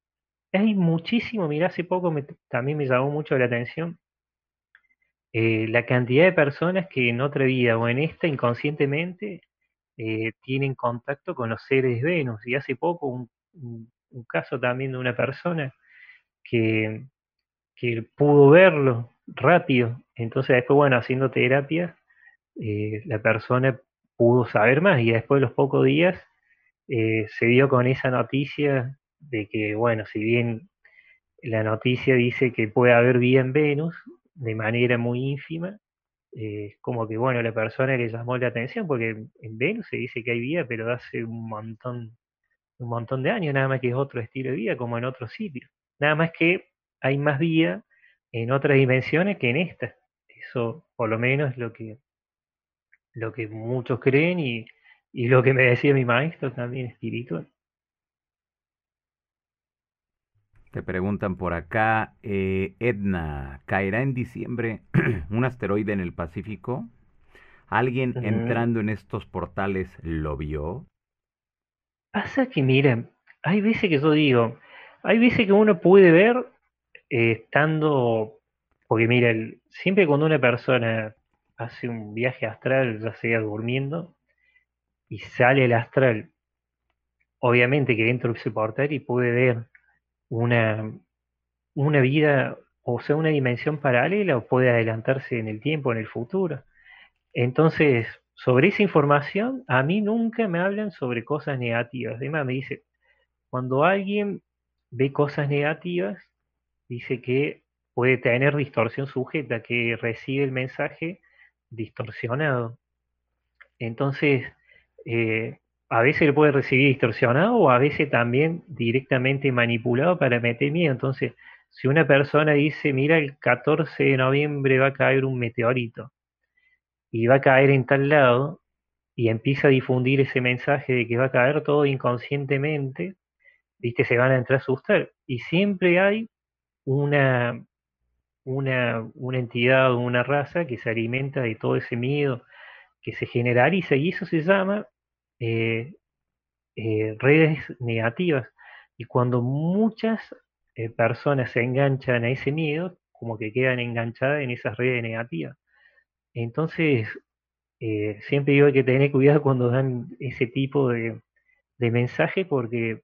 Speaker 2: Hay muchísimo, mira, hace poco también me llamó mucho la atención eh, la cantidad de personas que en otra vida o en esta inconscientemente eh, tienen contacto con los seres Venus. Y hace poco un, un, caso también de una persona que, que, pudo verlo rápido. Entonces después, bueno, haciendo terapia, eh, la persona pudo saber más y después de los pocos días se dio con esa noticia de que, bueno, si bien la noticia dice que puede haber vida en Venus, de manera muy ínfima, eh, como que bueno, la persona le llamó la atención, porque en Venus se dice que hay vida, pero hace un montón, un montón de años, nada más que es otro estilo de vida, como en otros sitios. Nada más que hay más vida en otras dimensiones que en esta. Eso por lo menos es lo que, lo que muchos creen y, y lo que me decía mi maestro también espiritual.
Speaker 1: Te preguntan por acá, eh, Edna, ¿caerá en diciembre un asteroide en el Pacífico? ¿Alguien entrando en estos portales lo vio?
Speaker 2: Pasa que, miren, hay veces que yo digo, hay veces que uno puede ver eh, estando, porque mira, siempre cuando una persona hace un viaje astral, ya sea durmiendo, y sale el astral, obviamente que dentro de ese portal y puede ver una, una vida, o sea, una dimensión paralela o puede adelantarse en el tiempo, en el futuro. Entonces, sobre esa información, a mí nunca me hablan sobre cosas negativas. Además, me dice, cuando alguien ve cosas negativas, dice que puede tener distorsión sujeta, que recibe el mensaje distorsionado. Entonces, eh, a veces lo puede recibir distorsionado o a veces también directamente manipulado para meter miedo. Entonces, si una persona dice, mira, el 14 de noviembre va a caer un meteorito y va a caer en tal lado, y empieza a difundir ese mensaje de que va a caer todo inconscientemente, viste, se van a entrar a asustar. Y siempre hay una, una, una entidad o una raza que se alimenta de todo ese miedo que se generaliza y eso se llama eh, eh, redes negativas. Y cuando muchas eh, personas se enganchan a ese miedo, como que quedan enganchadas en esas redes negativas. Entonces, siempre digo que tener cuidado cuando dan ese tipo de, de mensaje porque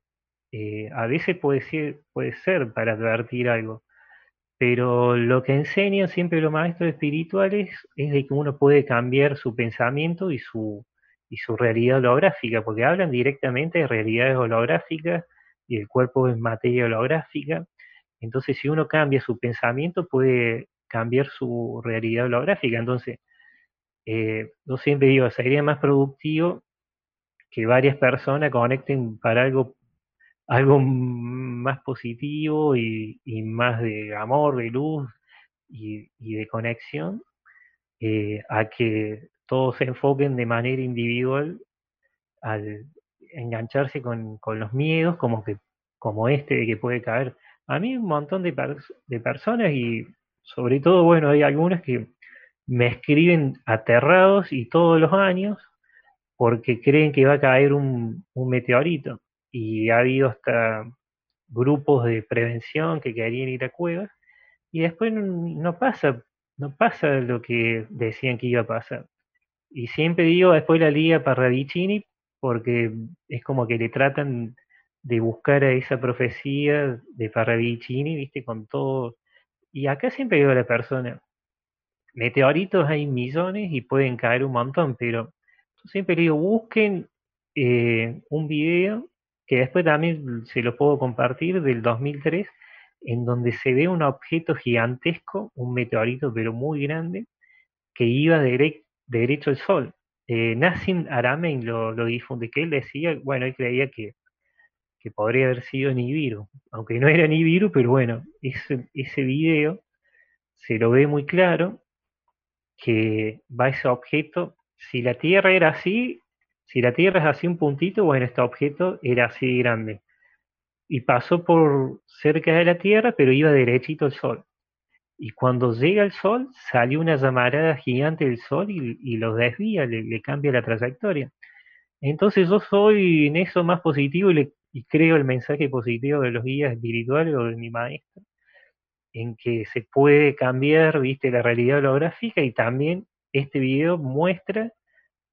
Speaker 2: eh, a veces puede ser, puede ser para advertir algo. Pero lo que enseñan siempre los maestros espirituales es de que uno puede cambiar su pensamiento y su, y su realidad holográfica, porque hablan directamente de realidades holográficas y el cuerpo es materia holográfica. Entonces, si uno cambia su pensamiento, puede cambiar su realidad holográfica. Entonces, eh, yo siempre digo, sería más productivo que varias personas conecten para algo algo más positivo y, más de amor, de luz y, de conexión, eh, a que todos se enfoquen de manera individual al engancharse con, los miedos, como que como este de que puede caer. A mí un montón de, de personas y sobre todo, bueno, hay algunas que me escriben aterrados y todos los años porque creen que va a caer un meteorito y ha habido hasta grupos de prevención que querían ir a cuevas y después no, pasa, no pasa lo que decían que iba a pasar. Y siempre digo después la liga Parravicini porque es como que le tratan de buscar a esa profecía de Parravicini, viste, con todo. Y acá siempre digo a la persona, meteoritos hay millones y pueden caer un montón, pero siempre digo, busquen eh, un video que después también se lo puedo compartir del 2003, en donde se ve un objeto gigantesco, un meteorito pero muy grande, que iba derecho al Sol. Eh, Nassim lo, lo, difunde, que él decía, bueno, él creía que, que podría haber sido Nibiru, aunque no era Nibiru, pero bueno, ese, ese video se lo ve muy claro, que va ese objeto, si la Tierra era así, si la Tierra es así un puntito, bueno, este objeto era así grande. Y pasó por cerca de la Tierra, pero iba derechito al Sol. Y cuando llega al Sol, salió una llamarada gigante del Sol y, lo desvía, le, cambia la trayectoria. Entonces yo soy en eso más positivo y, y creo el mensaje positivo de los guías espirituales o de mi maestro, en que se puede cambiar, viste, la realidad holográfica y también este video muestra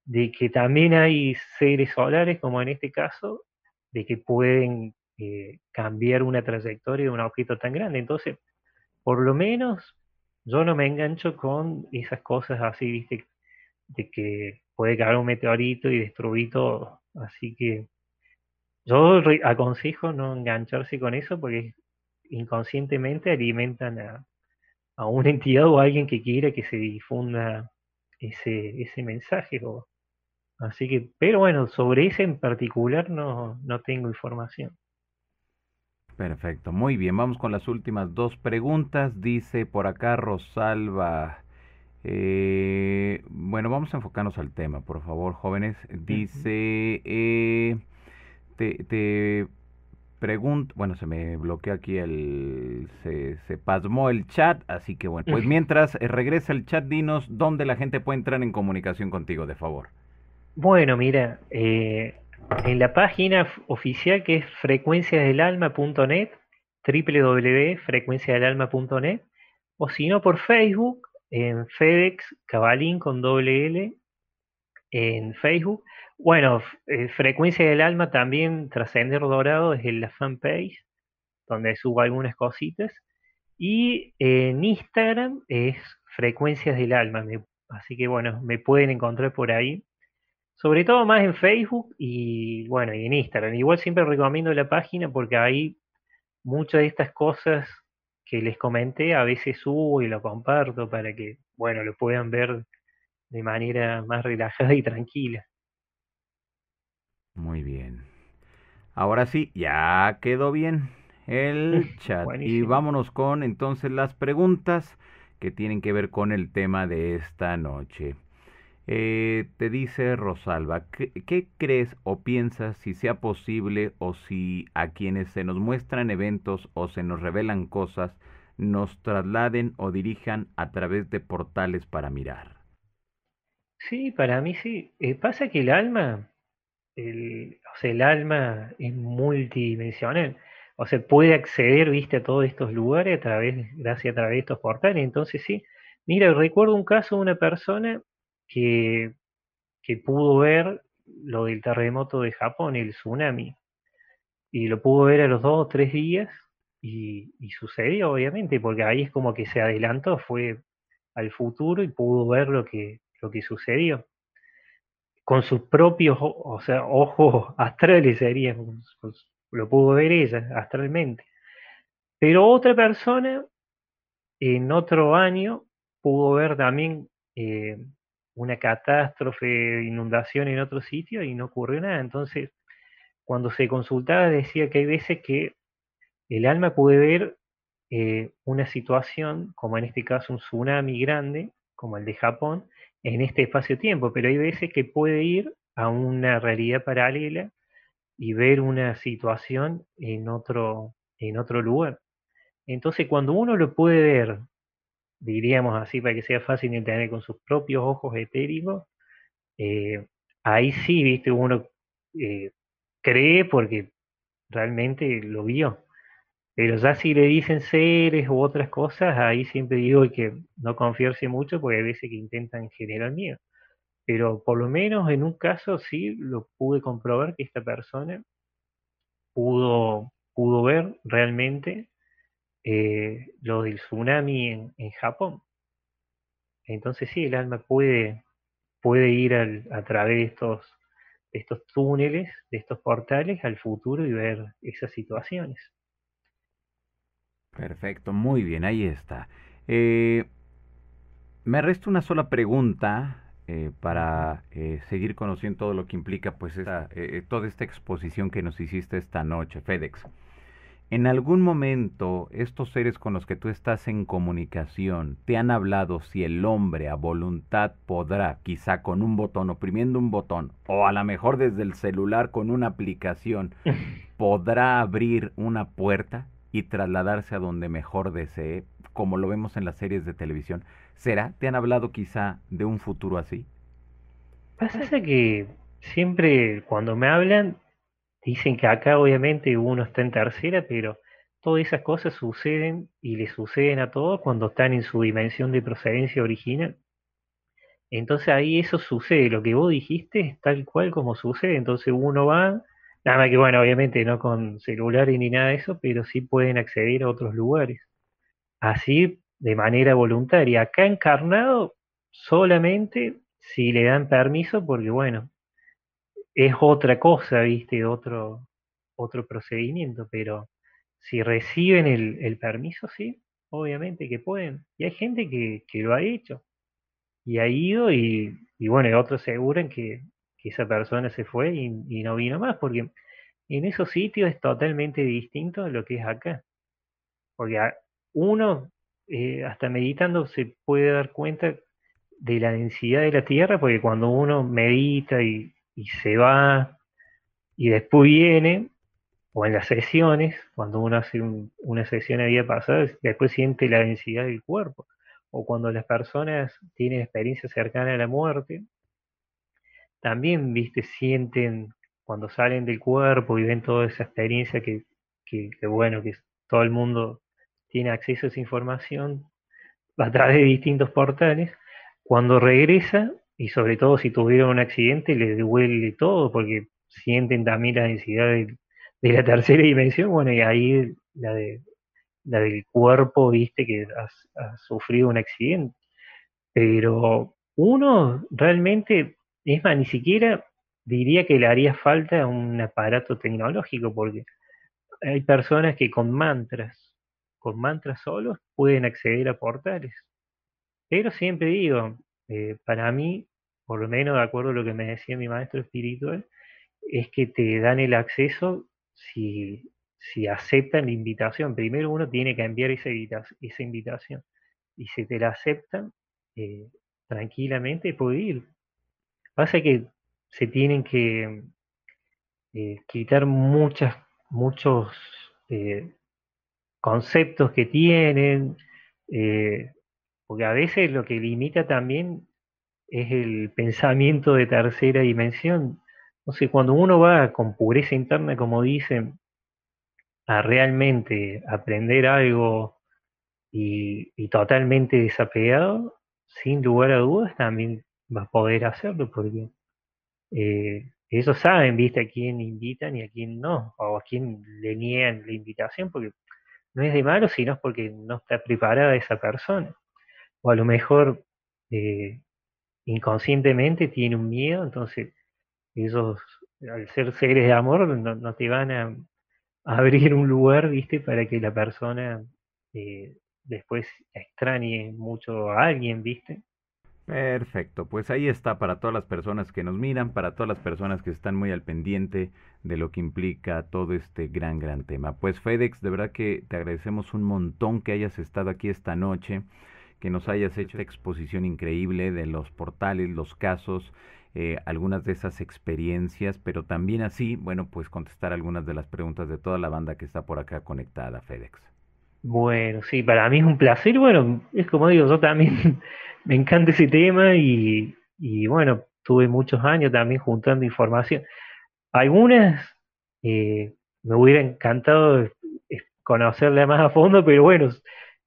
Speaker 2: de que también hay seres solares, como en este caso, de que pueden eh, cambiar una trayectoria de un objeto tan grande. Entonces, por lo menos yo no me engancho con esas cosas así, viste, de que puede caer un meteorito y destruir todo. Así que yo aconsejo no engancharse con eso porque inconscientemente alimentan a, a una entidad o a alguien que quiera que se difunda ese, ese mensaje o, Así que, pero bueno, sobre ese en particular no, no tengo información.
Speaker 1: Perfecto, muy bien, vamos con las últimas dos preguntas. Dice por acá Rosalba, eh, bueno, vamos a enfocarnos al tema, por favor, jóvenes. Dice, eh, te, te pregunto, bueno, se me bloqueó aquí el, se, se pasmó el chat, así que bueno, pues mientras eh, regresa el chat, dinos dónde la gente puede entrar en comunicación contigo, de favor.
Speaker 2: Bueno, mira, eh, en la página oficial que es frecuenciasdelalma.net, www.frecuenciasdelalma.net, o si no por Facebook, en FedEx Cabalín con doble L, en Facebook. Bueno, eh, Frecuencia del Alma también, Trascender Dorado, es la fanpage, donde subo algunas cositas. Y en Instagram es Frecuencias del Alma, así que bueno, me pueden encontrar por ahí. Sobre todo más en Facebook y bueno, y en Instagram. Igual siempre recomiendo la página porque ahí muchas de estas cosas que les comenté a veces subo y lo comparto para que, bueno, lo puedan ver de manera más relajada y tranquila.
Speaker 1: Muy bien. Ahora sí, ya quedó bien el chat. y vámonos con entonces las preguntas que tienen que ver con el tema de esta noche. Eh, te dice Rosalba, ¿qué, crees o piensas si sea posible o si a quienes se nos muestran eventos o se nos revelan cosas nos trasladen o dirijan a través de portales para mirar?
Speaker 2: Sí, para mí sí. Eh, pasa que el alma, o sea, el alma es multidimensional. o sea, puede acceder, viste, a todos estos lugares a través, gracias a través de estos portales. Entonces sí, mira, recuerdo un caso de una persona que, que pudo ver lo del terremoto de Japón, el tsunami, y lo pudo ver a los dos o tres días y, sucedió, obviamente, porque ahí es como que se adelantó, fue al futuro y pudo ver lo que, lo que sucedió con sus propios, o sea, ojos astrales sería, lo pudo ver ella astralmente. Pero otra persona en otro año pudo ver también eh, una catástrofe, inundación en otro sitio y no ocurrió nada. Entonces, cuando se consultaba decía que hay veces que el alma puede ver eh, una situación, como en este caso un tsunami grande, como el de Japón, en este espacio-tiempo, pero hay veces que puede ir a una realidad paralela y ver una situación en otro, en otro lugar. Entonces, cuando uno lo puede ver, diríamos así para que sea fácil de entender con sus propios ojos etéricos, eh, ahí sí, viste, uno eh, cree porque realmente lo vio. Pero ya si le dicen seres u otras cosas, ahí siempre digo que no confiarse mucho porque hay veces que intentan generar miedo. Pero por lo menos en un caso sí lo pude comprobar que esta persona pudo, pudo ver realmente eh, lo del tsunami en, Japón. Entonces sí, el alma puede, puede ir a través de estos, estos túneles, de estos portales al futuro y ver esas situaciones.
Speaker 1: Perfecto, muy bien, ahí está. Eh, me resta una sola pregunta eh, para eh, seguir conociendo todo lo que implica pues toda esta exposición que nos hiciste esta noche, FedEx. ¿En algún momento estos seres con los que tú estás en comunicación te han hablado si el hombre a voluntad podrá, quizá con un botón, oprimiendo un botón, o a lo mejor desde el celular con una aplicación, podrá abrir una puerta? y trasladarse a donde mejor desee, como lo vemos en las series de televisión. ¿Será? ¿Te han hablado quizá de un futuro así?
Speaker 2: Pasa que siempre cuando me hablan dicen que acá obviamente uno está en tercera, pero todas esas cosas suceden y le suceden a todos cuando están en su dimensión de procedencia original. Entonces ahí eso sucede, lo que vos dijiste es tal cual como sucede, entonces uno va Nada más que, bueno, obviamente no con celulares ni nada de eso, pero sí pueden acceder a otros lugares. Así, de manera voluntaria. Acá encarnado, solamente si le dan permiso, porque, bueno, es otra cosa, ¿viste? Otro, otro procedimiento, pero si reciben el, permiso, sí, obviamente que pueden. Y hay gente que, lo ha hecho y ha ido y, y bueno, otros aseguran que, esa persona se fue y, no vino más, porque en esos sitios es totalmente distinto a lo que es acá. Porque uno, eh, hasta meditando, se puede dar cuenta de la densidad de la Tierra, porque cuando uno medita y, se va y después viene, o en las sesiones, cuando uno hace una sesión a día pasado, después siente la densidad del cuerpo. O cuando las personas tienen experiencia cercana a la muerte, también, viste, sienten cuando salen del cuerpo y ven toda esa experiencia que, que, bueno, que todo el mundo tiene acceso a esa información a través de distintos portales, cuando regresa, y sobre todo si tuvieron un accidente, les duele todo, porque sienten también la densidad de, la tercera dimensión, bueno, y ahí la, de, la del cuerpo, viste, que ha sufrido un accidente. Pero uno realmente es más, ni siquiera diría que le haría falta un aparato tecnológico, porque hay personas que con mantras, con mantras solos, pueden acceder a portales. Pero siempre digo, eh, para mí, por lo menos de acuerdo a lo que me decía mi maestro espiritual, es que te dan el acceso si, aceptan la invitación. Primero uno tiene que enviar esa, esa invitación. Y si te la aceptan, eh, tranquilamente puede ir. Pasa que se tienen que eh, quitar muchas, muchos eh, conceptos que tienen, eh, porque a veces lo que limita también es el pensamiento de tercera dimensión. Sé, cuando uno va con pureza interna, como dicen, a realmente aprender algo y, totalmente desapegado, sin lugar a dudas también va a poder hacerlo porque eh, ellos saben, viste, a quién invitan y a quién no, o a quién le niegan la invitación, porque no es de malo, sino porque no está preparada esa persona. O a lo mejor eh, inconscientemente tiene un miedo, entonces ellos, al ser seres de amor, no, te van a, abrir un lugar, viste, para que la persona eh, después extrañe mucho a alguien, viste.
Speaker 1: Perfecto, pues ahí está para todas las personas que nos miran, para todas las personas que están muy al pendiente de lo que implica todo este gran, gran tema. Pues FedEx, de verdad que te agradecemos un montón que hayas estado aquí esta noche, que nos hayas hecho exposición increíble de los portales, los casos, eh, algunas de esas experiencias, pero también así, bueno, pues contestar algunas de las preguntas de toda la banda que está por acá conectada, FedEx.
Speaker 2: Bueno, sí, para mí es un placer. Bueno, es como digo, yo también me encanta ese tema y, bueno, tuve muchos años también juntando información. Algunas eh, me hubiera encantado conocerla más a fondo, pero bueno,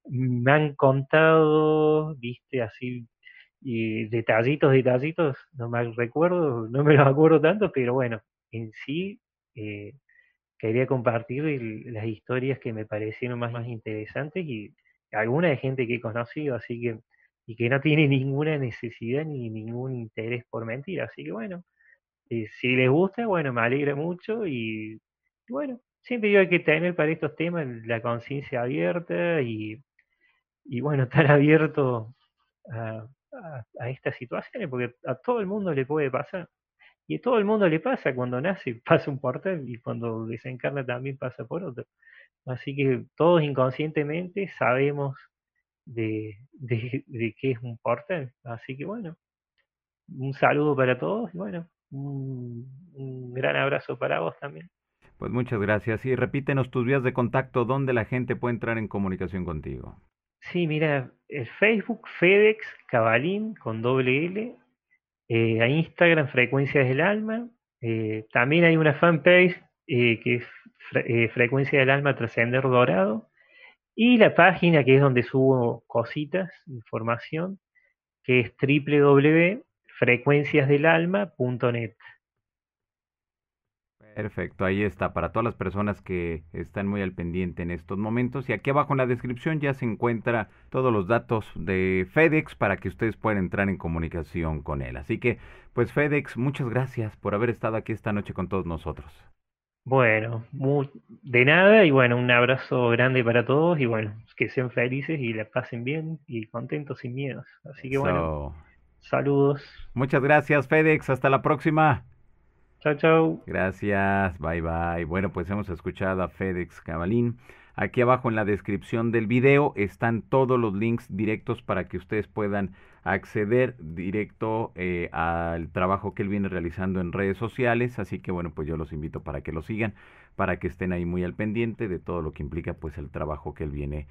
Speaker 2: me han contado, viste, así, y detallitos, detallitos, no me recuerdo, no me los acuerdo tanto, pero bueno, en sí eh, quería compartir las historias que me parecieron más, más interesantes y alguna de gente que he conocido, así que, y que no tiene ninguna necesidad ni ningún interés por mentir, así que bueno, eh, si les gusta, bueno, me alegra mucho y, bueno, siempre digo hay que tener para estos temas la conciencia abierta y, y bueno, estar abierto a, estas situaciones, porque a todo el mundo le puede pasar. Y a todo el mundo le pasa, cuando nace pasa un portal y cuando desencarna también pasa por otro. Así que todos inconscientemente sabemos de, de, qué es un portal. Así que bueno, un saludo para todos y bueno, un, un gran abrazo para vos también.
Speaker 1: Pues muchas gracias. Y repítenos tus vías de contacto, donde la gente puede entrar en comunicación contigo.
Speaker 2: Sí, mira, el Facebook FedEx Cabalín con doble L eh, a Instagram Frecuencias del Alma. Eh, también hay una fanpage eh, que es Frecuencia del Alma Trascender Dorado. Y la página que es donde subo cositas, información, que es www.frecuenciasdelalma.net.
Speaker 1: Perfecto, ahí está, para todas las personas que están muy al pendiente en estos momentos. Y aquí abajo en la descripción ya se encuentra todos los datos de FedEx para que ustedes puedan entrar en comunicación con él. Así que, pues FedEx, muchas gracias por haber estado aquí esta noche con todos nosotros.
Speaker 2: Bueno, de nada y bueno, un abrazo grande para todos y bueno, que sean felices y la pasen bien y contentos sin miedos. Así que bueno, saludos.
Speaker 1: Muchas gracias FedEx, hasta la próxima.
Speaker 2: Chao, chao.
Speaker 1: Gracias, bye bye. Bueno, pues hemos escuchado a FedEx Cabalín. Aquí abajo en la descripción del video están todos los links directos para que ustedes puedan acceder directo eh, al trabajo que él viene realizando en redes sociales. Así que bueno, pues yo los invito para que lo sigan, para que estén ahí muy al pendiente de todo lo que implica pues el trabajo que él viene